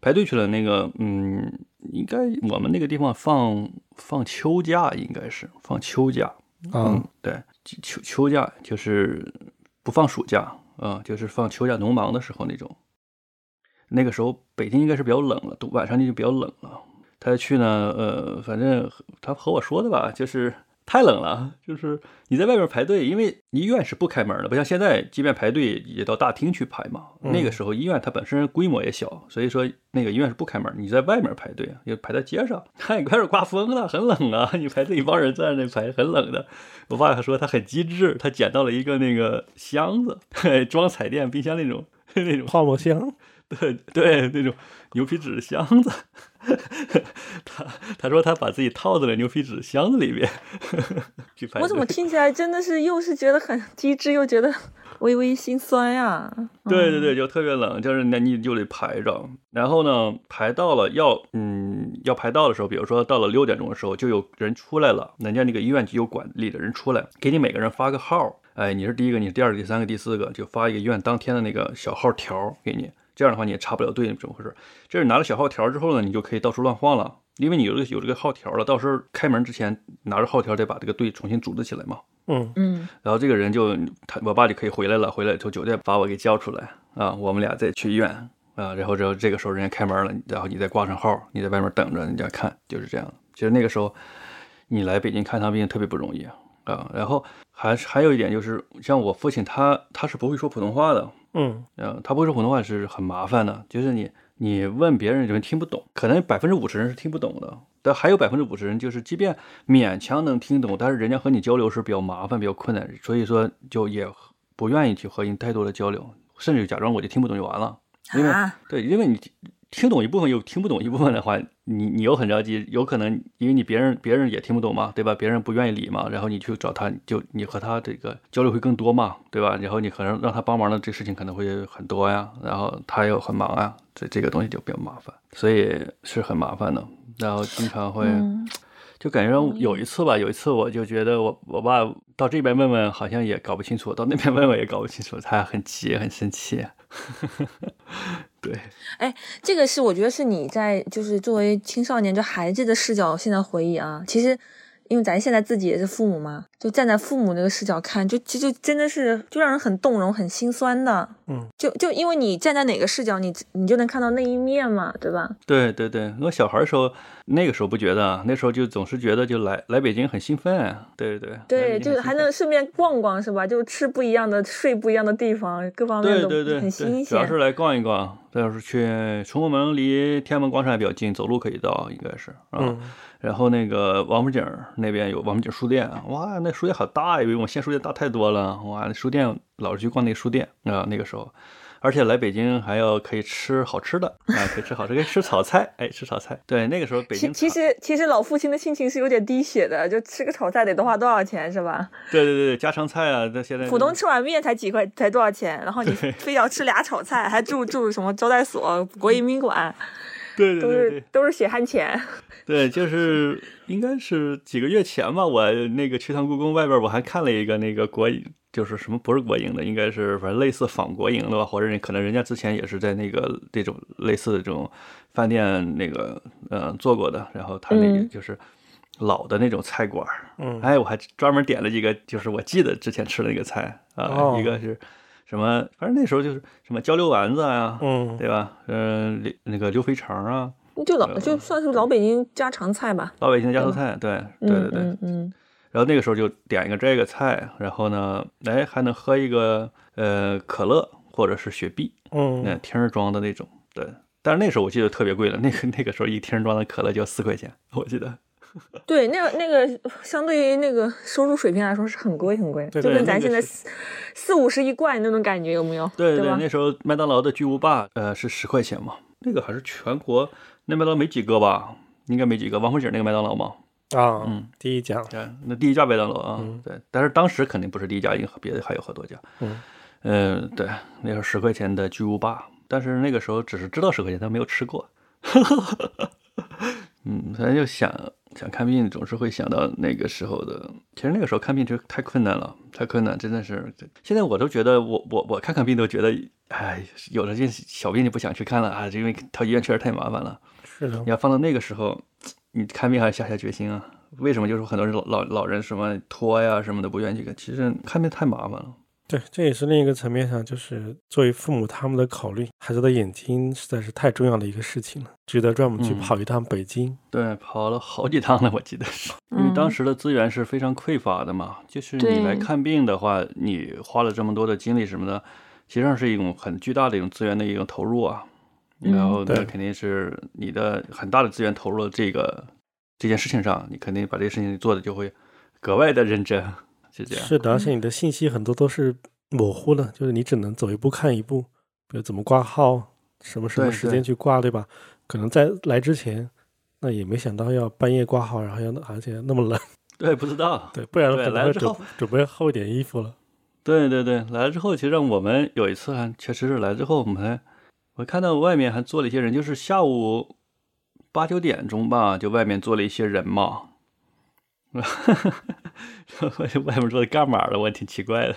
排队去了。那个嗯，应该我们那个地方放放秋假，应该是放秋假。啊嗯，，对，秋秋假就是不放暑假啊、就是放秋假农忙的时候那种。那个时候北京应该是比较冷了，都晚上就比较冷了。他去呢，呃，反正他和我说的吧，就是太冷了，就是你在外面排队，因为医院是不开门的，不像现在，即便排队也到大厅去排嘛。嗯那个时候医院它本身规模也小，所以说那个医院是不开门，你在外面排队啊，也排在街上，他 也开始刮风了，很冷啊，你排队一帮人在那排，很冷的。我爸还说他很机智，他捡到了一个那个箱子，装彩电、冰箱那种 那种泡沫箱，对对，那种牛皮纸箱子，他他说他把自己套在了牛皮纸箱子里面去排。我怎么听起来真的是又是觉得很机智，又觉得微微心酸呀。对对对，就特别冷，就是那你就得排着。然后呢，排到了要嗯要排到的时候，比如说到了六点钟的时候，就有人出来了，人家那个医院局有管理的人出来，给你每个人发个号。哎，你是第一个，你是第二个，第三个，第四个，就发一个医院当天的那个小号条给你。这样的话你也插不了队，怎么回事？这是拿了小号条之后呢，你就可以到处乱晃了，因为你有这个有这个号条了，到时候开门之前拿着号条得把这个队重新组织起来嘛。嗯嗯，然后这个人就他我爸就可以回来了，回来从酒店把我给叫出来啊，我们俩再去医院啊，然后之后这个时候人家开门了，然后你再挂上号，你在外面等着人家看，就是这样。其实那个时候你来北京看趟病特别不容易啊，然后还还有一点就是，像我父亲他他是不会说普通话的，嗯嗯，他不会说普通话是很麻烦的，就是你你问别人人听不懂，可能百分之五十人是听不懂的。但还有百分之五十人，就是即便勉强能听懂，但是人家和你交流是比较麻烦、比较困难，所以说就也不愿意去和你太多的交流，甚至假装我就听不懂就完了。因为对，因为你听懂一部分又听不懂一部分的话，你你又很着急，有可能因为你别人别人也听不懂嘛，对吧？别人不愿意理嘛，然后你去找他，就你和他这个交流会更多嘛，对吧？然后你可能让他帮忙的这事情可能会很多呀，然后他又很忙啊，这这个东西就比较麻烦，所以是很麻烦的。然后经常会，就感觉有一次吧，有一次我就觉得我我爸到这边问问，好像也搞不清楚；到那边问问也搞不清楚，他很急，很生气。对，哎，这个是我觉得是你在就是作为青少年就孩子的视角现在回忆啊，其实。因为咱现在自己也是父母嘛，就站在父母那个视角看，就其实真的是就让人很动容、很心酸的。嗯，就就因为你站在哪个视角，你你就能看到那一面嘛，对吧？对对对，我小孩的时候，那个时候不觉得，那时候就总是觉得就来来北京很兴奋。对对对，就还能顺便逛逛是吧？就吃不一样的、睡不一样的地方，各方面都很新鲜。主要是来逛一逛，再要是去崇文门，离天安门广场也比较近，走路可以到，应该是嗯。然后那个王府井那边有王府井书店，哇，那书店好大呀，比我们县书店大太多了。哇，那书店老是去逛那个书店啊，那个时候，而且来北京还要可以吃好吃的啊，可以吃好吃，可以吃炒菜，哎，吃炒菜。对，那个时候北京其实其实老父亲的心情是有点滴血的，就吃个炒菜得多花多少钱是吧？对对对，家常菜啊，那现在浦东吃碗面才几块，才多少钱？然后你非要吃俩炒菜，还住住什么招待所、国营宾馆。对对对，都是都是血汗钱。对，就是应该是几个月前吧，我那个去趟故宫外边，我还看了一个那个国营，就是什么不是国营的，应该是反正类似仿国营的吧，或者可能人家之前也是在那个这种类似的这种饭店那个呃做过的，然后他那个就是老的那种菜馆嗯，哎，我还专门点了几个，就是我记得之前吃的那个菜啊，一个是。什么？反正那时候就是什么焦溜丸子呀，嗯，对吧？嗯，那个溜肥肠啊，就老就算是老北京家常菜吧。老北京家常菜，对，对对对，嗯嗯。然后那个时候就点一个这个菜，然后呢，哎，还能喝一个呃可乐或者是雪碧，嗯，那听装的那种，对。但是那时候我记得特别贵了，那个那个时候一听装的可乐就要四块钱，我记得。对，那个那个相对于那个收入水平来说是很贵很贵，就跟咱现在四四五十一罐那种感觉有没有？对对，那时候麦当劳的巨无霸呃是十块钱嘛，那个还是全国那麦当劳没几个吧，应该没几个。王府井那个麦当劳嘛，啊，嗯，第一家，对，那第一家麦当劳啊，对，但是当时肯定不是第一家，因为别的还有好多家，嗯，嗯，对，那时候十块钱的巨无霸，但是那个时候只是知道十块钱，但没有吃过，嗯，反正就想。想看病总是会想到那个时候的，其实那个时候看病就太困难了，太困难，真的是。现在我都觉得，我我我看看病都觉得，哎，有的这小病就不想去看了啊，因为到医院确实太麻烦了。是的。你要放到那个时候，你看病还要下下决心啊？为什么就是很多人老老老人什么拖呀什么的不愿意去看？其实看病太麻烦了。对，这也是另一个层面上，就是作为父母他们的考虑，孩子的眼睛实在是太重要的一个事情了，值得专门去跑一趟北京。对，跑了好几趟了，我记得是，因为当时的资源是非常匮乏的嘛。就是你来看病的话，你花了这么多的精力什么的，实际上是一种很巨大的一种资源的一种投入啊。然后那肯定是你的很大的资源投入了这个这件事情上，你肯定把这个事情做的就会格外的认真。是的，而且你的信息很多都是模糊的，就是你只能走一步看一步，比如怎么挂号，什么什么时间去挂，对吧？可能在来之前，那也没想到要半夜挂号，然后要而且那么冷，对，不知道，对，不然可能会准准备厚一点衣服了。对对对，来了之后，其实我们有一次还确实是来之后，我们还我看到外面还坐了一些人，就是下午八九点钟吧，就外面坐了一些人嘛。外面坐的干嘛的？我挺奇怪的。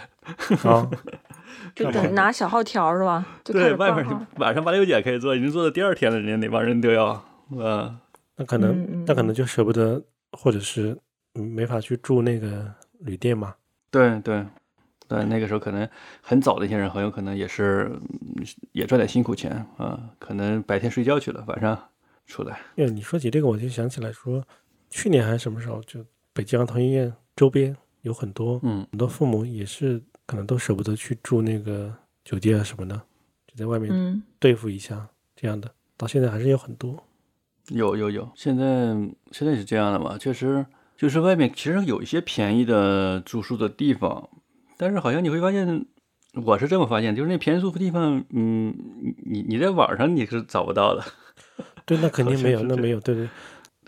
啊，就等拿小号条是吧？对，始外面晚上八九点可以做，已经做到第二天了，人家那帮人都要，嗯，那可能那可能就舍不得，或者是嗯没法去住那个旅店嘛。对对对，那个时候可能很早的一些人，很有可能也是嗯也赚点辛苦钱啊、可能白天睡觉去了，晚上出来。因为你说起这个，我就想起来说，去年还是什么时候，就北京儿童医院周边有很多嗯很多父母也是可能都舍不得去住那个酒店啊什么的，就在外面嗯，对付一下这样的，到现在还是有很多。有有有，现在现在是这样的嘛？确实，就是外面其实有一些便宜的住宿的地方，但是好像你会发现，我是这么发现，就是那便宜住宿地方，嗯，你你你在网上你是找不到的。对，那肯定没有，那没有，对对，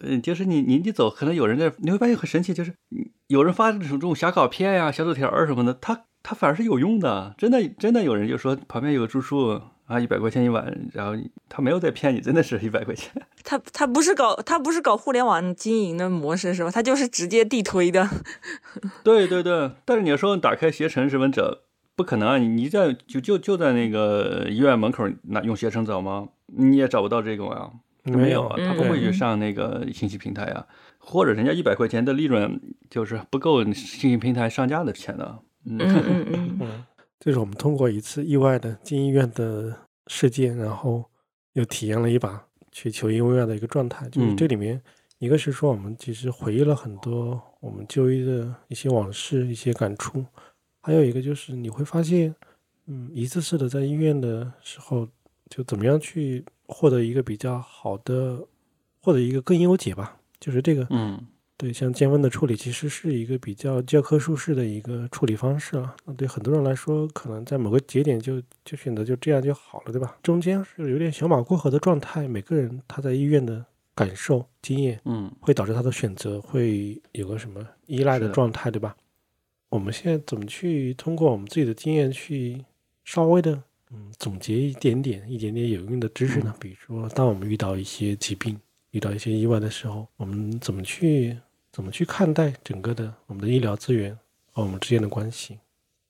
嗯，就是你你你走，可能有人在，你会发现很神奇，就是嗯有人发这种这种小卡片呀、小纸条儿什么的，他他反而是有用的，真的真的有人就说旁边有个住宿啊，一百块钱一晚，然后他没有在骗你，真的是一百块钱。他他不是搞他不是搞互联网经营的模式是吧？他就是直接地推的。对对对，但是你要说打开携程什么找，不可能啊！你你在就就就在那个医院门口拿用携程找吗？你也找不到这种啊，没有啊，他不嗯会去上那个信息平台啊，或者人家一百块钱的利润就是不够信息平台上架的钱的。嗯嗯嗯嗯，嗯，这是我们通过一次意外的进医院的事件，然后又体验了一把去求医问药的一个状态。就是嗯这里面，一个是说我们其实回忆了很多我们就医的一些往事、一些感触，还有一个就是你会发现，嗯，一次次的在医院的时候，就怎么样去获得一个比较好的，获得一个更优解吧。就是这个，嗯对，像降温的处理其实是一个比较教科书式的一个处理方式了。那对很多人来说，可能在某个节点就就选择就这样就好了，对吧？中间是有点小马过河的状态，每个人他在医院的感受、经验，嗯会导致他的选择会有个什么依赖的状态，对吧？我们现在怎么去通过我们自己的经验去稍微的嗯总结一点点、一点点有用的知识呢？比如说，当我们遇到一些疾病、遇到一些意外的时候，我们怎么去怎么去看待整个的我们的医疗资源和我们之间的关系？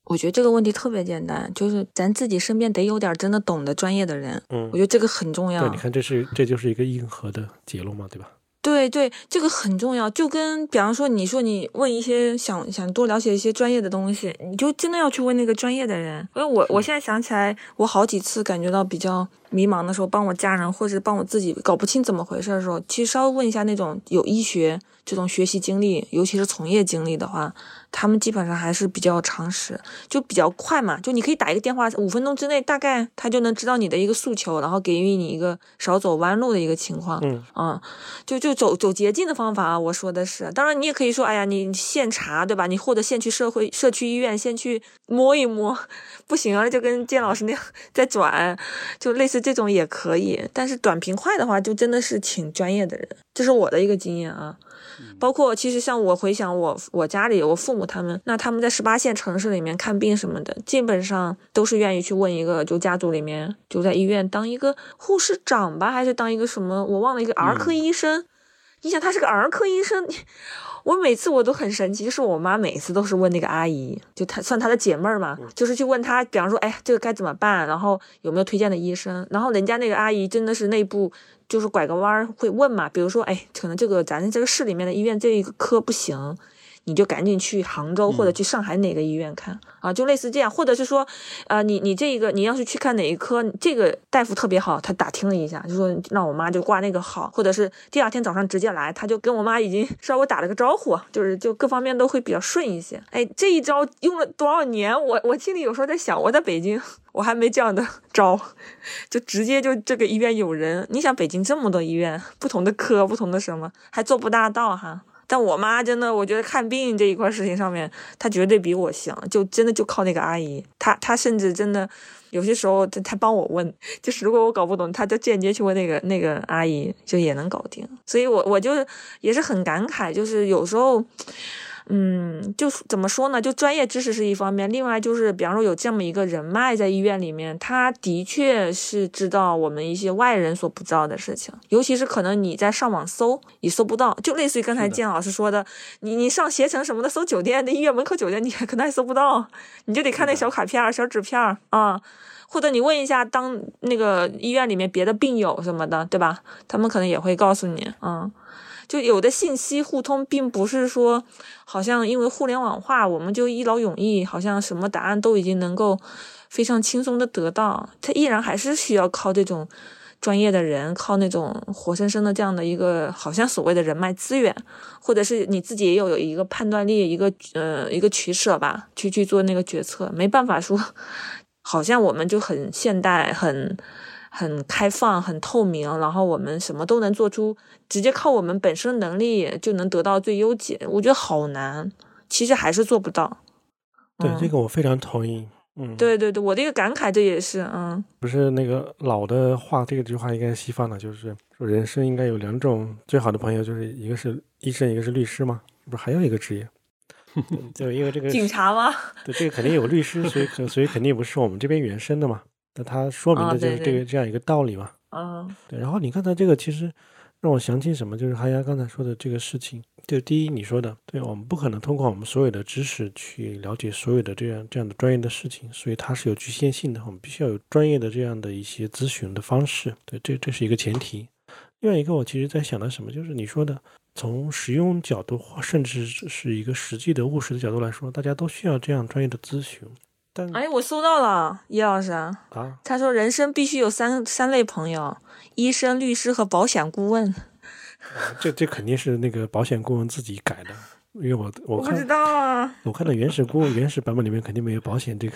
我觉得这个问题特别简单，就是咱自己身边得有点真的懂得专业的人，嗯我觉，得这个很重要对，你。看，这是这就是一个硬核的结论嘛，对吧？对对，这个很重要。就跟比方说，你说你问一些想想多了解一些专业的东西，你就真的要去问那个专业的人。因为我我现在想起来，我好几次感觉到比较迷茫的时候，帮我家人或者帮我自己搞不清怎么回事的时候，其实稍微问一下那种有医学这种学习经历，尤其是从业经历的话，他们基本上还是比较常识，就比较快嘛。就你可以打一个电话，五分钟之内大概他就能知道你的一个诉求，然后给予你一个少走弯路的一个情况。嗯啊，就就走走捷径的方法啊，我说的是。当然，你也可以说，哎呀，你现查对吧？你或者先去社会社区医院先去摸一摸，不行啊，就跟建老师那样再转，就类似这种也可以。但是短平快的话，就真的是请专业的人，这是我的一个经验啊。包括其实像我回想我我家里我父母他们，那他们在十八线城市里面看病什么的，基本上都是愿意去问一个就家族里面就在医院当一个护士长吧，还是当一个什么我忘了一个儿科医生。你想他是个儿科医生，我每次我都很神奇，就是我妈每次都是问那个阿姨，就她算她的姐妹儿嘛，就是去问她，比方说，哎，这个该怎么办，然后有没有推荐的医生，然后人家那个阿姨真的是内部就是拐个弯儿会问嘛，比如说，哎，可能这个咱这个市里面的医院这一个科不行。你就赶紧去杭州或者去上海哪个医院看、啊，就类似这样，或者是说，呃，你你这个你要是去看哪一科，这个大夫特别好，他打听了一下，就说让我妈就挂那个号，或者是第二天早上直接来，他就跟我妈已经 稍微打了个招呼，就是就各方面都会比较顺一些。哎，这一招用了多少年？我我心里有时候在想，我在北京我还没这样的 招，就直接就这个医院有人。你想北京这么多医院，不同的科，不同的什么，还做不大到哈。但我妈真的，我觉得看病这一块事情上面，她绝对比我行，就真的就靠那个阿姨，她她甚至真的有些时候她她帮我问，就是如果我搞不懂，她就间接去问那个那个阿姨，就也能搞定。所以我我就也是很感慨，就是有时候。嗯，就怎么说呢？就专业知识是一方面，另外就是比方说有这么一个人脉在医院里面，他的确是知道我们一些外人所不知道的事情，尤其是可能你在上网搜你搜不到，就类似于刚才建老师说的，你你上携程什么的搜酒店的医院门口酒店，你可能还搜不到，你就得看那小卡片、小纸片啊。或者你问一下当那个医院里面别的病友什么的，对吧？他们可能也会告诉你，嗯，就有的信息互通，并不是说好像因为互联网化，我们就一劳永逸，好像什么答案都已经能够非常轻松的得到，它依然还是需要靠这种专业的人，靠那种活生生的这样的一个好像所谓的人脉资源，或者是你自己也有有一个判断力，一个呃一个取舍吧，去去做那个决策，没办法说。好像我们就很现代、很很开放、很透明，然后我们什么都能做出，直接靠我们本身能力就能得到最优解。我觉得好难，其实还是做不到。对这个我非常同意。嗯，对对对，我的一个感慨，这也是嗯，不是那个老的话，这个句话应该是西方的，就是说人生应该有两种最好的朋友，就是一个是医生，一个是律师嘛，不是还有一个职业。就因为这个警察吗？对，这个肯定有律师，所以所以肯定不是我们这边原生的嘛。那它说明的就是这个这样一个道理嘛。嗯，对。然后你刚才这个其实让我想起什么，就是哈亚刚才说的这个事情。就第一，你说的，对我们不可能通过我们所有的知识去了解所有的这样这样的专业的事情，所以它是有局限性的。我们必须要有专业的这样的一些咨询的方式。对，这这是一个前提。另外一个，我其实在想的什么，就是你说的。从实用角度，或甚至是一个实际的务实的角度来说，大家都需要这样专业的咨询。但哎，我搜到了，叶老师啊，他说人生必须有三三类朋友：医生、律师和保险顾问。这这肯定是那个保险顾问自己改的，因为我我不知道啊，我看到原始顾原始版本里面肯定没有保险这个。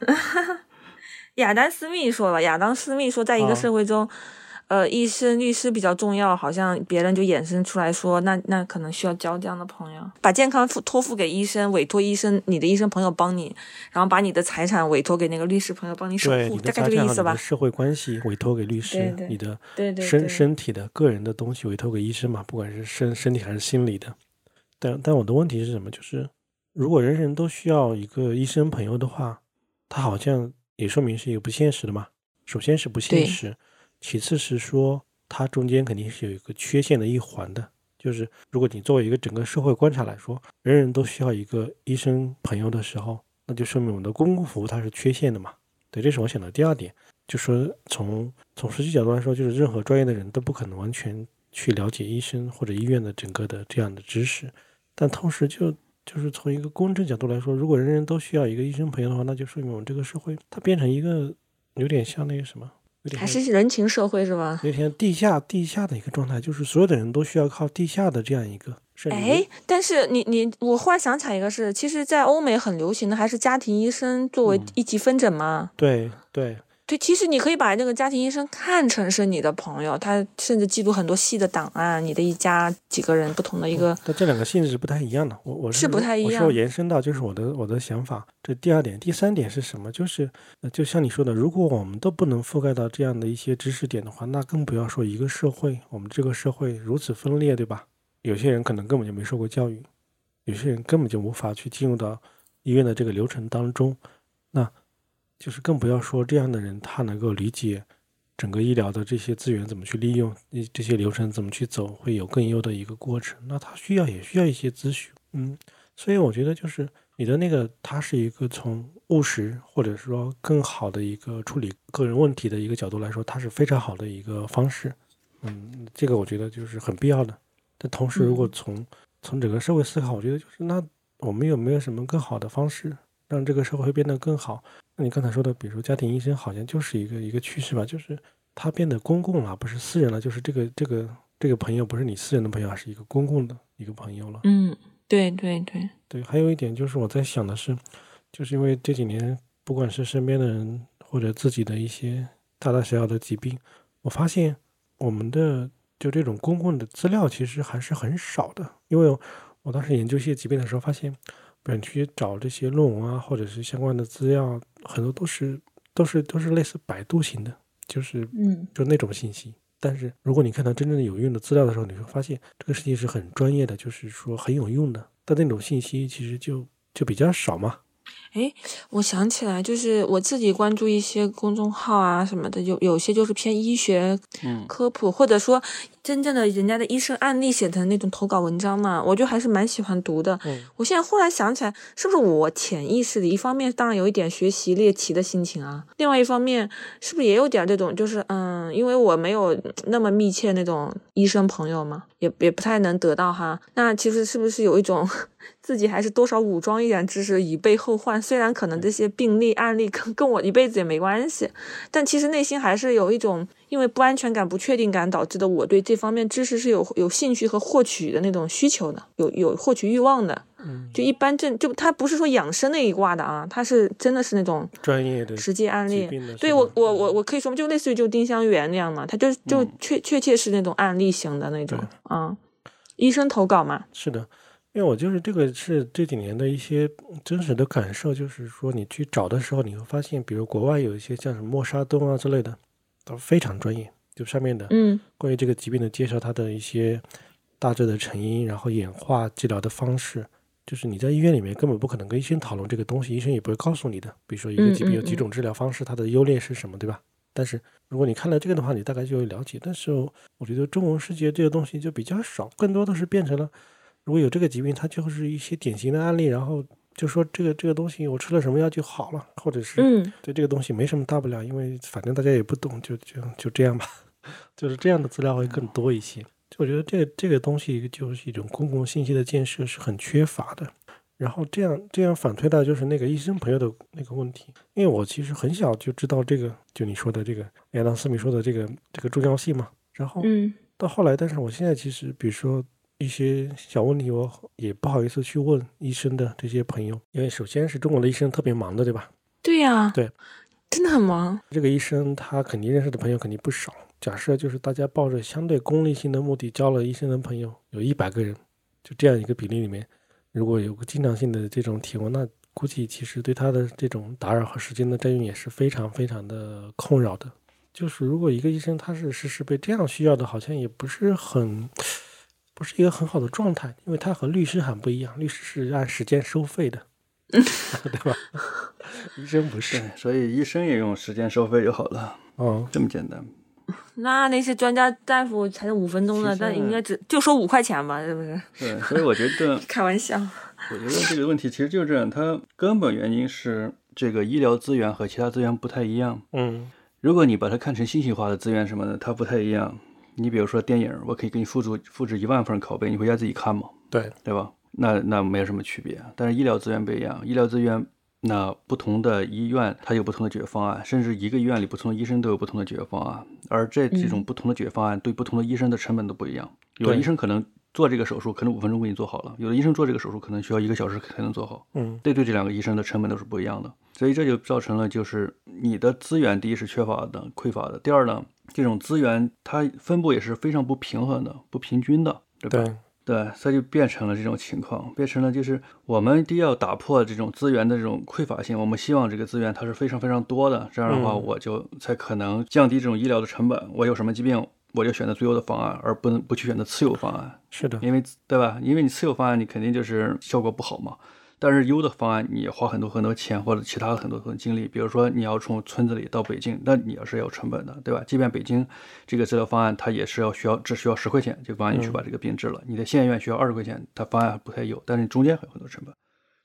亚当斯密说了，亚当斯密说，在一个社会中。呃，医生、律师比较重要，好像别人就衍生出来说，那那可能需要交这样的朋友，把健康付托付给医生，委托医生，你的医生朋友帮你，然后把你的财产委托给那个律师朋友帮你守护，大概这个意思吧。社会关系委托给律师，你的身身体的个人的东西委托给医生嘛，不管是身身体还是心理的。但但我的问题是什么？就是如果人人都需要一个医生朋友的话，他好像也说明是一个不现实的嘛。首先是不现实。其次是说，它中间肯定是有一个缺陷的一环的，就是如果你作为一个整个社会观察来说，人人都需要一个医生朋友的时候，那就说明我们的公共服务它是缺陷的嘛。对，这是我想的第二点，就说从从实际角度来说，就是任何专业的人都不可能完全去了解医生或者医院的整个的这样的知识，但同时就就是从一个公正角度来说，如果人人都需要一个医生朋友的话，那就说明我们这个社会它变成一个有点像那个什么。还是人情社会是吗？有点地下地下的一个状态，就是所有的人都需要靠地下的这样一个。哎，但是你你，我忽然想起来一个事，其实，在欧美很流行的还是家庭医生作为一级分诊吗。对对。对，其实你可以把那个家庭医生看成是你的朋友，他甚至记录很多细的档案，你的一家几个人不同的一个。但这两个性质是不太一样的，我我是不太一样。我是延伸到就是我的我的想法，这第二点，第三点是什么？就是就像你说的，如果我们都不能覆盖到这样的一些知识点的话，那更不要说一个社会，我们这个社会如此分裂，对吧？有些人可能根本就没受过教育，有些人根本就无法去进入到医院的这个流程当中，那。就是更不要说这样的人，他能够理解整个医疗的这些资源怎么去利用，这些流程怎么去走，会有更优的一个过程。那他需要也需要一些咨询，嗯，所以我觉得就是你的那个，它是一个从务实或者说更好的一个处理个人问题的一个角度来说，它是非常好的一个方式，嗯，这个我觉得就是很必要的。但同时，如果从从整个社会思考，我觉得就是那我们有没有什么更好的方式，让这个社会变得更好？你刚才说的，比如说家庭医生，好像就是一个一个趋势吧，就是它变得公共了，不是私人了，就是这个这个这个朋友不是你私人的朋友，而是一个公共的一个朋友了。嗯，对对对对。还有一点就是我在想的是，就是因为这几年不管是身边的人或者自己的一些大大小小的疾病，我发现我们的就这种公共的资料其实还是很少的。因为我当时研究一些疾病的时候，发现。本去找这些论文啊，或者是相关的资料，很多都是都是都是类似百度型的，就是嗯，就那种信息。但是如果你看到真正的有用的资料的时候，你会发现这个事情是很专业的，就是说很有用的。但那种信息其实就就比较少嘛。哎，我想起来，就是我自己关注一些公众号啊什么的，有有些就是偏医学科普，或者说真正的人家的医生案例写的那种投稿文章嘛，我就还是蛮喜欢读的。我现在忽然想起来，是不是我潜意识里一方面当然有一点学习猎奇的心情啊，另外一方面是不是也有点这种，就是嗯，因为我没有那么密切那种医生朋友嘛，也也不太能得到哈。那其实是不是有一种？自己还是多少武装一点知识以备后患，虽然可能这些病例案例跟跟我一辈子也没关系，但其实内心还是有一种因为不安全感、不确定感导致的，我对这方面知识是有有兴趣和获取的那种需求的，有有获取欲望的。嗯，就一般正就他不是说养生那一挂的啊，他是真的是那种专业的实际案例。对对我我我我可以说就类似于就丁香园那样嘛，他就就确确切是那种案例型的那种啊，医生投稿嘛。是的。因为我就是这个是这几年的一些真实的感受，就是说你去找的时候，你会发现，比如国外有一些像什么默沙东啊之类的，都非常专业，就上面的，嗯，关于这个疾病的介绍，它的一些大致的成因，然后演化、治疗的方式，就是你在医院里面根本不可能跟医生讨论这个东西，医生也不会告诉你的。比如说一个疾病有几种治疗方式，它的优劣是什么，对吧？但是如果你看了这个的话，你大概就会了解。但是我觉得中文世界这个东西就比较少，更多的是变成了。如果有这个疾病，它就是一些典型的案例，然后就说这个这个东西我吃了什么药就好了，或者是对这个东西没什么大不了，因为反正大家也不懂，就就就这样吧，就是这样的资料会更多一些。就我觉得这这个东西就是一种公共信息的建设是很缺乏的。然后这样这样反推到就是那个医生朋友的那个问题，因为我其实很小就知道这个，就你说的这个亚当斯密说的这个这个重要性嘛。然后到后来，但是我现在其实比如说。一些小问题，我也不好意思去问医生的这些朋友，因为首先是中国的医生特别忙的，对吧？对呀，对，真的很忙。这个医生他肯定认识的朋友肯定不少。假设就是大家抱着相对功利性的目的交了医生的朋友，有一百个人，就这样一个比例里面，如果有个经常性的这种体温，那估计其实对他的这种打扰和时间的占用也是非常非常的困扰的。就是如果一个医生他是时时被这样需要的，好像也不是很。不是一个很好的状态，因为它和律师很不一样，律师是按时间收费的，对吧？医生不是，所以医生也用时间收费就好了，哦，这么简单。那那些专家大夫才五分钟呢，但应该只就收五块钱吧，是不是？对，所以我觉得 开玩笑。我觉得这个问题其实就是这样，它根本原因是这个医疗资源和其他资源不太一样。嗯，如果你把它看成信息化的资源什么的，它不太一样。你比如说电影，我可以给你复制复制一万份拷贝，你回家自己看嘛？对对吧？那那没有什么区别。但是医疗资源不一样，医疗资源那不同的医院它有不同的解决方案，甚至一个医院里不同的医生都有不同的解决方案。而这几种不同的解决方案对不同的医生的成本都不一样。有的医生可能做这个手术可能五分钟给你做好了，有的医生做这个手术可能需要一个小时才能做好。嗯，这对这两个医生的成本都是不一样的。所以这就造成了就是你的资源第一是缺乏的、匮乏的，第二呢。这种资源它分布也是非常不平衡的、不平均的，对吧？对，所以就变成了这种情况，变成了就是我们一定要打破这种资源的这种匮乏性，我们希望这个资源它是非常非常多的，这样的话我就才可能降低这种医疗的成本。我有什么疾病，我就选择最优的方案，而不能不去选择次优方案。是的，因为对吧？因为你次优方案你肯定就是效果不好嘛。但是优的方案，你花很多很多钱或者其他的很多很多精力，比如说你要从村子里到北京，那你要是有成本的，对吧？即便北京这个治疗方案，它也是要需要只需要十块钱就帮你去把这个病治了。你的县医院需要二十块钱，它方案不太有，但是中间还有很多成本，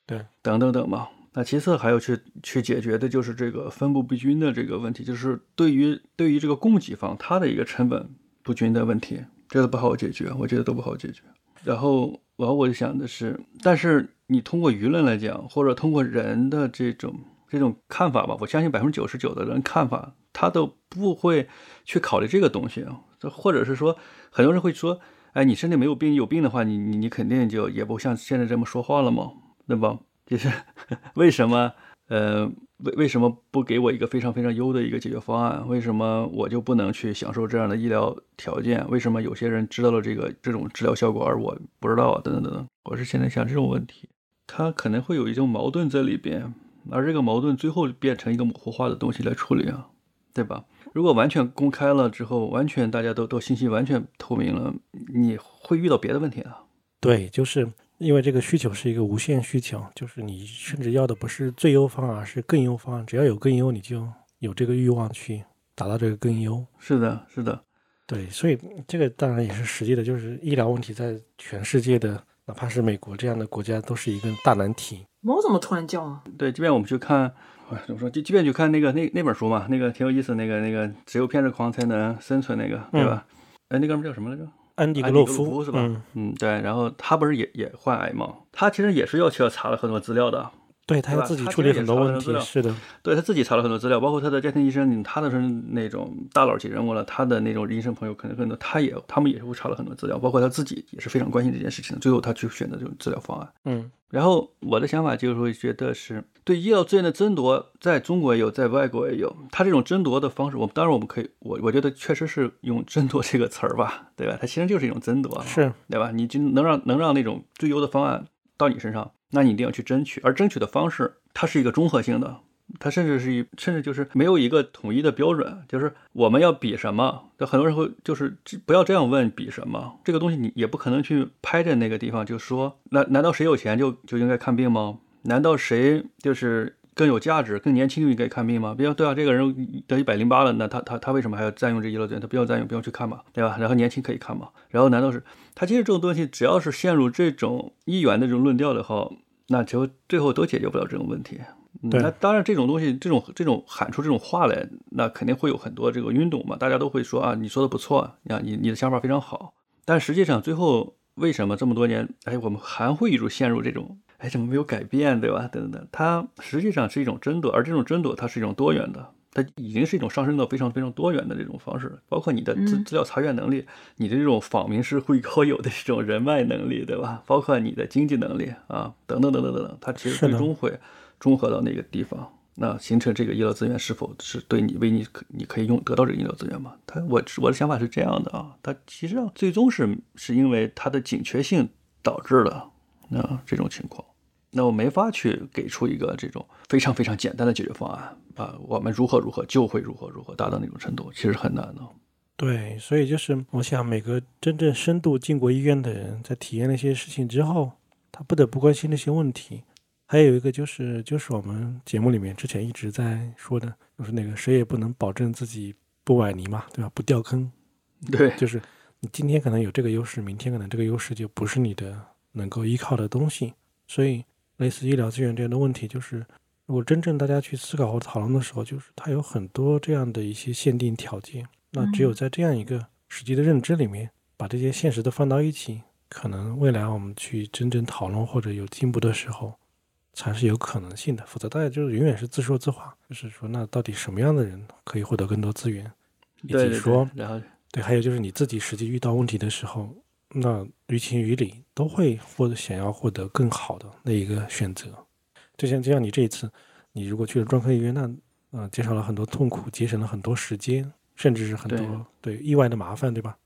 对，等等等嘛。那其次还要去去解决的就是这个分布不均的这个问题，就是对于对于这个供给方它的一个成本不均的问题，这个不好解决，我觉得都不好解决。然后，然后我就想的是，但是你通过舆论来讲，或者通过人的这种这种看法吧，我相信百分之九十九的人看法，他都不会去考虑这个东西。或者是说，很多人会说，哎，你身体没有病，有病的话，你你你肯定就也不像现在这么说话了嘛，对吧？就是 为什么？呃，为为什么不给我一个非常非常优的一个解决方案？为什么我就不能去享受这样的医疗条件？为什么有些人知道了这个这种治疗效果，而我不知道啊？等等等等，我是现在想这种问题，它可能会有一种矛盾在里边，而这个矛盾最后变成一个模糊化的东西来处理啊，对吧？如果完全公开了之后，完全大家都都信息完全透明了，你会遇到别的问题啊。对，就是因为这个需求是一个无限需求，就是你甚至要的不是最优方案，而是更优方案。只要有更优，你就有这个欲望去达到这个更优。是的，是的，对，所以这个当然也是实际的，就是医疗问题在全世界的，哪怕是美国这样的国家，都是一个大难题。猫怎么突然叫啊？对，这边我们去看，哎怎么说？就即便去看那个那那本书嘛，那个挺有意思，那个那个只有偏执狂才能生存那个，对吧？哎，那哥们叫什么来着？安迪安迪格格洛夫夫是吧？嗯，嗯，对。然后他不是也也患癌吗？他其实也是要去要查了很多资料的。对他要自己处理很多问题，是的，对他自己查了很多资料，包括他的家庭医生，他的是那种大佬级人物了，他的那种医生朋友可能更多，他也他们也是会查了很多资料，包括他自己也是非常关心这件事情的。最后他去选择这种治疗方案。嗯然后我的想法就是会觉得是对医疗资源的争夺，在中国也有，在外国也有。他这种争夺的方式，我们当然我们可以，我我觉得确实是用争夺这个词儿吧，对吧？它其实就是一种争夺，是对吧？你就能让能让那种最优的方案到你身上，那你一定要去争取。而争取的方式，它是一个综合性的，它甚至是一甚至就是没有一个统一的标准，就是我们要比什么。就很多人会就是不要这样问比什么，这个东西你也不可能去拍着那个地方就说，难难道谁有钱就就应该看病吗？难道谁就是更有价值、更年轻就应该看病吗？比如对啊，这个人得一百零八了，那他他他为什么还要占用这医疗资源？他不要占用，不要去看嘛，对吧？然后年轻可以看嘛。然后难道是他其实这种东西，只要是陷入这种一元的这种论调的话，那就最后都解决不了这种问题。嗯对那当然，这种东西，这种这种喊出这种话来，那肯定会有很多这个运动嘛，大家都会说啊，你说的不错，啊，你你的想法非常好。但实际上，最后为什么这么多年，哎，我们还会一直陷入这种，哎，怎么没有改变，对吧？等等等，它实际上是一种争夺，而这种争夺它是一种多元的，它已经是一种上升到非常非常多元的这种方式，包括你的资嗯资料查阅能力，你的这种访民式会高有的这种人脉能力，对吧？包括你的经济能力啊，等等等等等等，它其实最终会综合到那个地方。那形成这个医疗资源是否是对你为你可你可以用得到这个医疗资源吗？他我我的想法是这样的啊，它其实上最终是是因为它的紧缺性导致了啊这种情况。那我没法去给出一个这种非常非常简单的解决方案啊，我们如何如何就会如何如何达到那种程度，其实很难的。对，所以就是我想，每个真正深度进过医院的人，在体验那些事情之后，他不得不关心那些问题。还有一个就是，就是我们节目里面之前一直在说的，就是那个谁也不能保证自己不崴泥嘛，对吧？不掉坑，对，就是你今天可能有这个优势，明天可能这个优势就不是你的能够依靠的东西。所以，类似医疗资源这样的问题，就是如果真正大家去思考或讨论的时候，就是它有很多这样的一些限定条件。那只有嗯在这样一个实际的认知里面，把这些现实的放到一起，可能未来我们去真正讨论或者有进步的时候，才是有可能性的。否则大家就是永远是自说自话，就是说那到底什么样的人可以获得更多资源，以对对及说对，然后对，还有就是你自己实际遇到问题的时候，那于情于理都会获得想要获得更好的那一个选择。就像就像你这一次，你如果去了专科医院，那呃减少了很多痛苦，节省了很多时间，甚至是很多对意外的麻烦，对吧？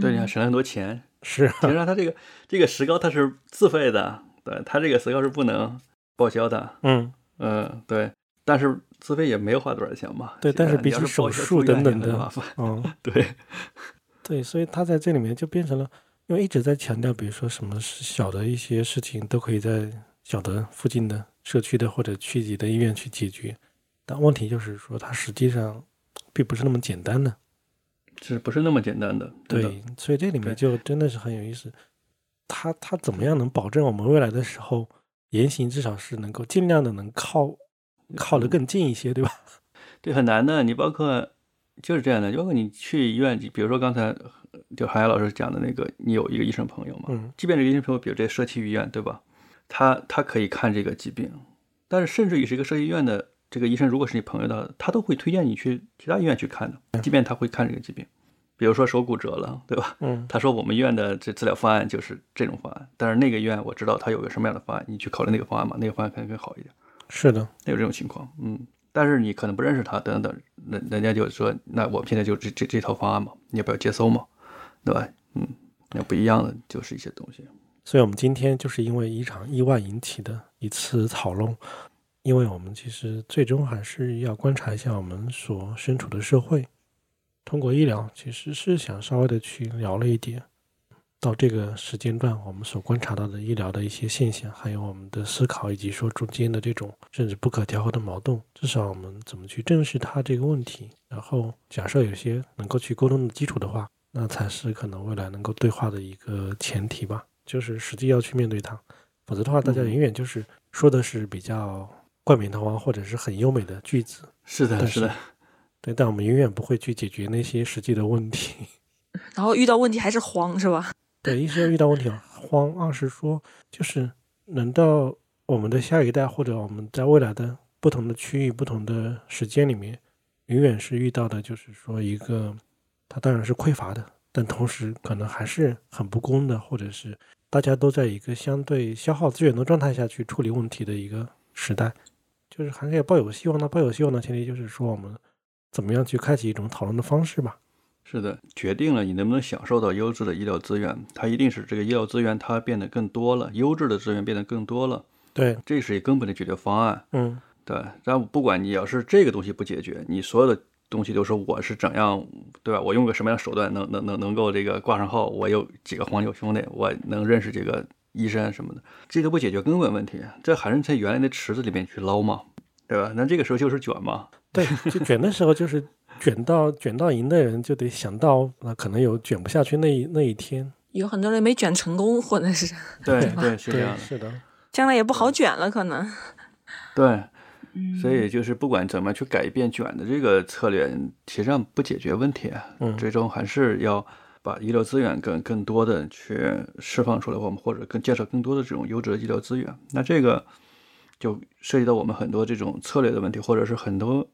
对，你嗯还省了很多钱。是其实上它这个这个石膏它是自费的，对，它这个石膏是不能报销的。嗯，嗯，对，但是自费也没有花多少钱嘛。对但是比起手术等等的麻烦。嗯，对，对，所以他在这里面就变成了，因为一直在强调，比如说什么是小的一些事情都可以在小的附近的社区的或者区级的医院去解决，但问题就是说，它实际上并不是那么简单的。是不是那么简单的？对，所以这里面就真的是很有意思。它它怎么样能保证我们未来的时候言行至少是能够尽量的能靠靠得更近一些，对吧？对，很难的。你包括就是这样的，包括你去医院，比如说刚才就韩亚老师讲的那个，你有一个医生朋友嘛，嗯，即便这个医生朋友，比如这社区医院，对吧？他他可以看这个疾病，但是甚至于是一个社区医院的这个医生，如果是你朋友的，他都会推荐你去其他医院去看的，即便他会看这个疾病。比如说手骨折了，对吧？嗯，他说我们医院的这治疗方案就是这种方案，但是那个医院我知道他有个什么样的方案，你去考虑那个方案嘛，那个方案可能更好一点。是的，有这种情况，嗯，但是你可能不认识他，等等，人人家就说，那我们现在就这这这套方案嘛，你要不要接收嘛，对吧？嗯，那不一样的就是一些东西，所以我们今天就是因为一场意外引起的一次讨论，因为我们其实最终还是要观察一下我们所身处的社会，通过医疗其实是想稍微的去聊了一点，到这个时间段，我们所观察到的医疗的一些现象，还有我们的思考，以及说中间的这种甚至不可调和的矛盾，至少我们怎么去正视它这个问题。然后，假设有些能够去沟通的基础的话，那才是可能未来能够对话的一个前提吧。就是实际要去面对它，否则的话，大家永远就是说的是比较冠冕堂皇或者是很优美的句子。是的，是的，对，但我们永远不会去解决那些实际的问题。然后遇到问题还是慌，是吧？对，一是要遇到问题慌，二是说就是能到我们的下一代或者我们在未来的不同的区域、不同的时间里面，永远是遇到的，就是说一个，它当然是匮乏的，但同时可能还是很不公的，或者是大家都在一个相对消耗资源的状态下去处理问题的一个时代，就是还是要抱有希望。那抱有希望的前提就是说，我们怎么样去开启一种讨论的方式吧。是的，决定了你能不能享受到优质的医疗资源，它一定是这个医疗资源它变得更多了，优质的资源变得更多了。对，这是一根本的解决方案。嗯，对。但不管你要是这个东西不解决，你所有的东西都是我是怎样，对吧？我用个什么样的手段能能能能够这个挂上号？我有几个黄牛兄弟，我能认识这个医生什么的，这都不解决根本问题，这还是在原来的池子里面去捞嘛，对吧？那这个时候就是卷嘛。对，就卷的时候就是。卷到卷到赢的人就得想到，那可能有卷不下去那一那一天，有很多人没卷成功，或者是对对是这样的，是的，将来也不好卷了，可能。对，所以就是不管怎么去改变卷的这个策略，实际上不解决问题，嗯，最终还是要把医疗资源更更多的去释放出来，我们或者更建设更多的这种优质的医疗资源，那这个就涉及到我们很多这种策略的问题，或者是很多。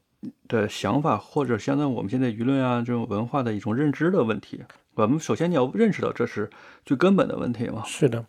的想法，或者相当于我们现在舆论啊这种文化的一种认知的问题。我们首先你要认识到这是最根本的问题嘛？是的，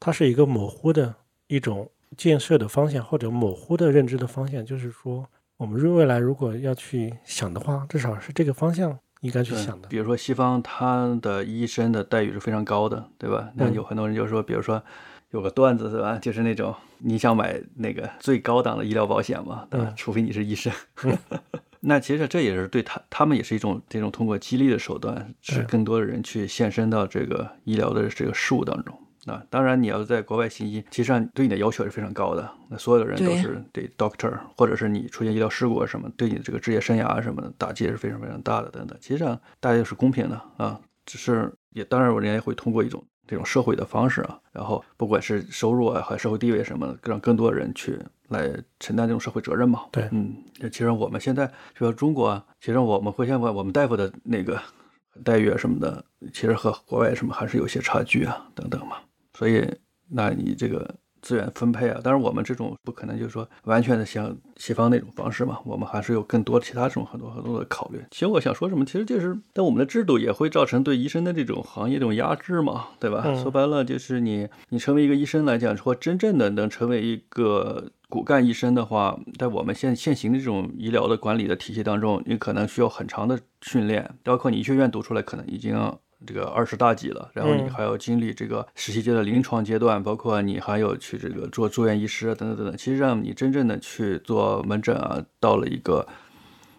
它是一个模糊的一种建设的方向，或者模糊的认知的方向。就是说，我们未来如果要去想的话，至少是这个方向应该去想的。比如说，西方他的医生的待遇是非常高的，对吧？那有很多人就说，比如说。有个段子是吧？就是那种你想买那个最高档的医疗保险嘛，对吧？除非你是医生。那其实这也是对他他们也是一种这种通过激励的手段，使更多的人去献身到这个医疗的这个事物当中。啊，当然你要在国外行医，其实上对你的要求是非常高的。那所有的人都是对 doctor，或者是你出现医疗事故什么，对你的这个职业生涯什么的打击也是非常非常大的等等。其实上大家是公平的啊，只是也当然我人家会通过一种。这种社会的方式啊，然后不管是收入啊，还是社会地位什么的，让更多的人去来承担这种社会责任嘛。对，嗯，其实我们现在就说中国，其实我们会现在我们大夫的那个待遇啊什么的，其实和国外什么还是有些差距啊，等等嘛。所以，那你这个。资源分配啊，当然我们这种不可能就是说完全的像西方那种方式嘛，我们还是有更多其他这种很多很多的考虑。其实我想说什么，其实就是但我们的制度也会造成对医生的这种行业这种压制嘛，对吧？说白了就是你你成为一个医生来讲，说真正的能成为一个骨干医生的话，在我们现现行的这种医疗的管理的体系当中，你可能需要很长的训练，包括你医学院读出来可能已经。这个二十大几了，然后你还要经历这个实习阶段、临床阶段，包括你还有去这个做住院医师啊，等等等等。其实让你真正的去做门诊啊，到了一个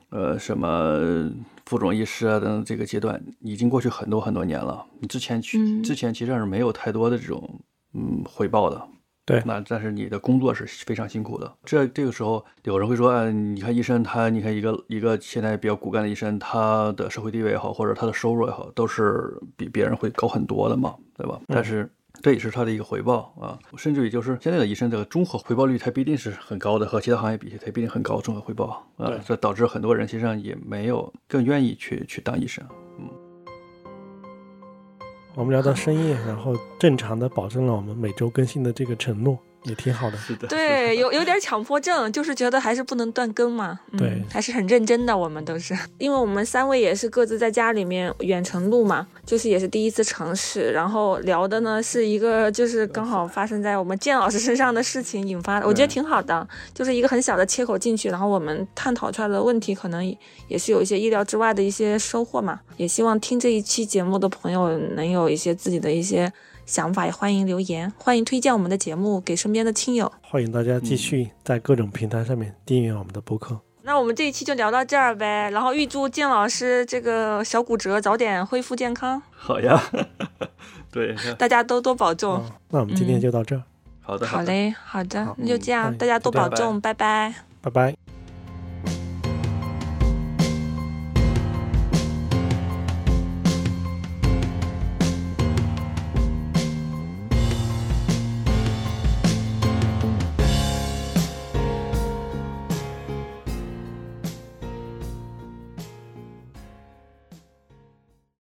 呃什么副总医师啊等等这个阶段，已经过去很多很多年了。你之前去之前其实上是没有太多的这种嗯回报的。对，那但是你的工作是非常辛苦的。这这个时候有人会说，嗯，你看医生他，你看一个一个现在比较骨干的医生，他的社会地位也好，或者他的收入也好，都是比别人会高很多的嘛，对吧？但是这也是他的一个回报啊，甚至于就是现在的医生的综合回报率，它不一定是很高的，和其他行业比，它不一定很高综合回报啊，这导致很多人实际上也没有更愿意去去当医生，嗯。我们聊到深夜，然后正常的保证了我们每周更新的这个承诺。也挺好的，是的，对，有有点强迫症，就是觉得还是不能断更嘛，对，还是很认真的，我们都是，因为我们三位也是各自在家里面远程录嘛，就是也是第一次尝试，然后聊的呢是一个就是刚好发生在我们建老师身上的事情引发的，我觉得挺好的，就是一个很小的切口进去，然后我们探讨出来的问题可能也是有一些意料之外的一些收获嘛，也希望听这一期节目的朋友能有一些自己的一些。想法也欢迎留言，欢迎推荐我们的节目给身边的亲友。欢迎大家继续在各种平台上面订阅我们的播客。那我们这一期就聊到这儿呗，然后预祝建老师这个小骨折早点恢复健康，好呀，对，大家都多保重。嗯那我们今天就到这儿，好的，好嘞，好的好，那就这样，嗯大家多拜拜保重，拜拜。拜拜。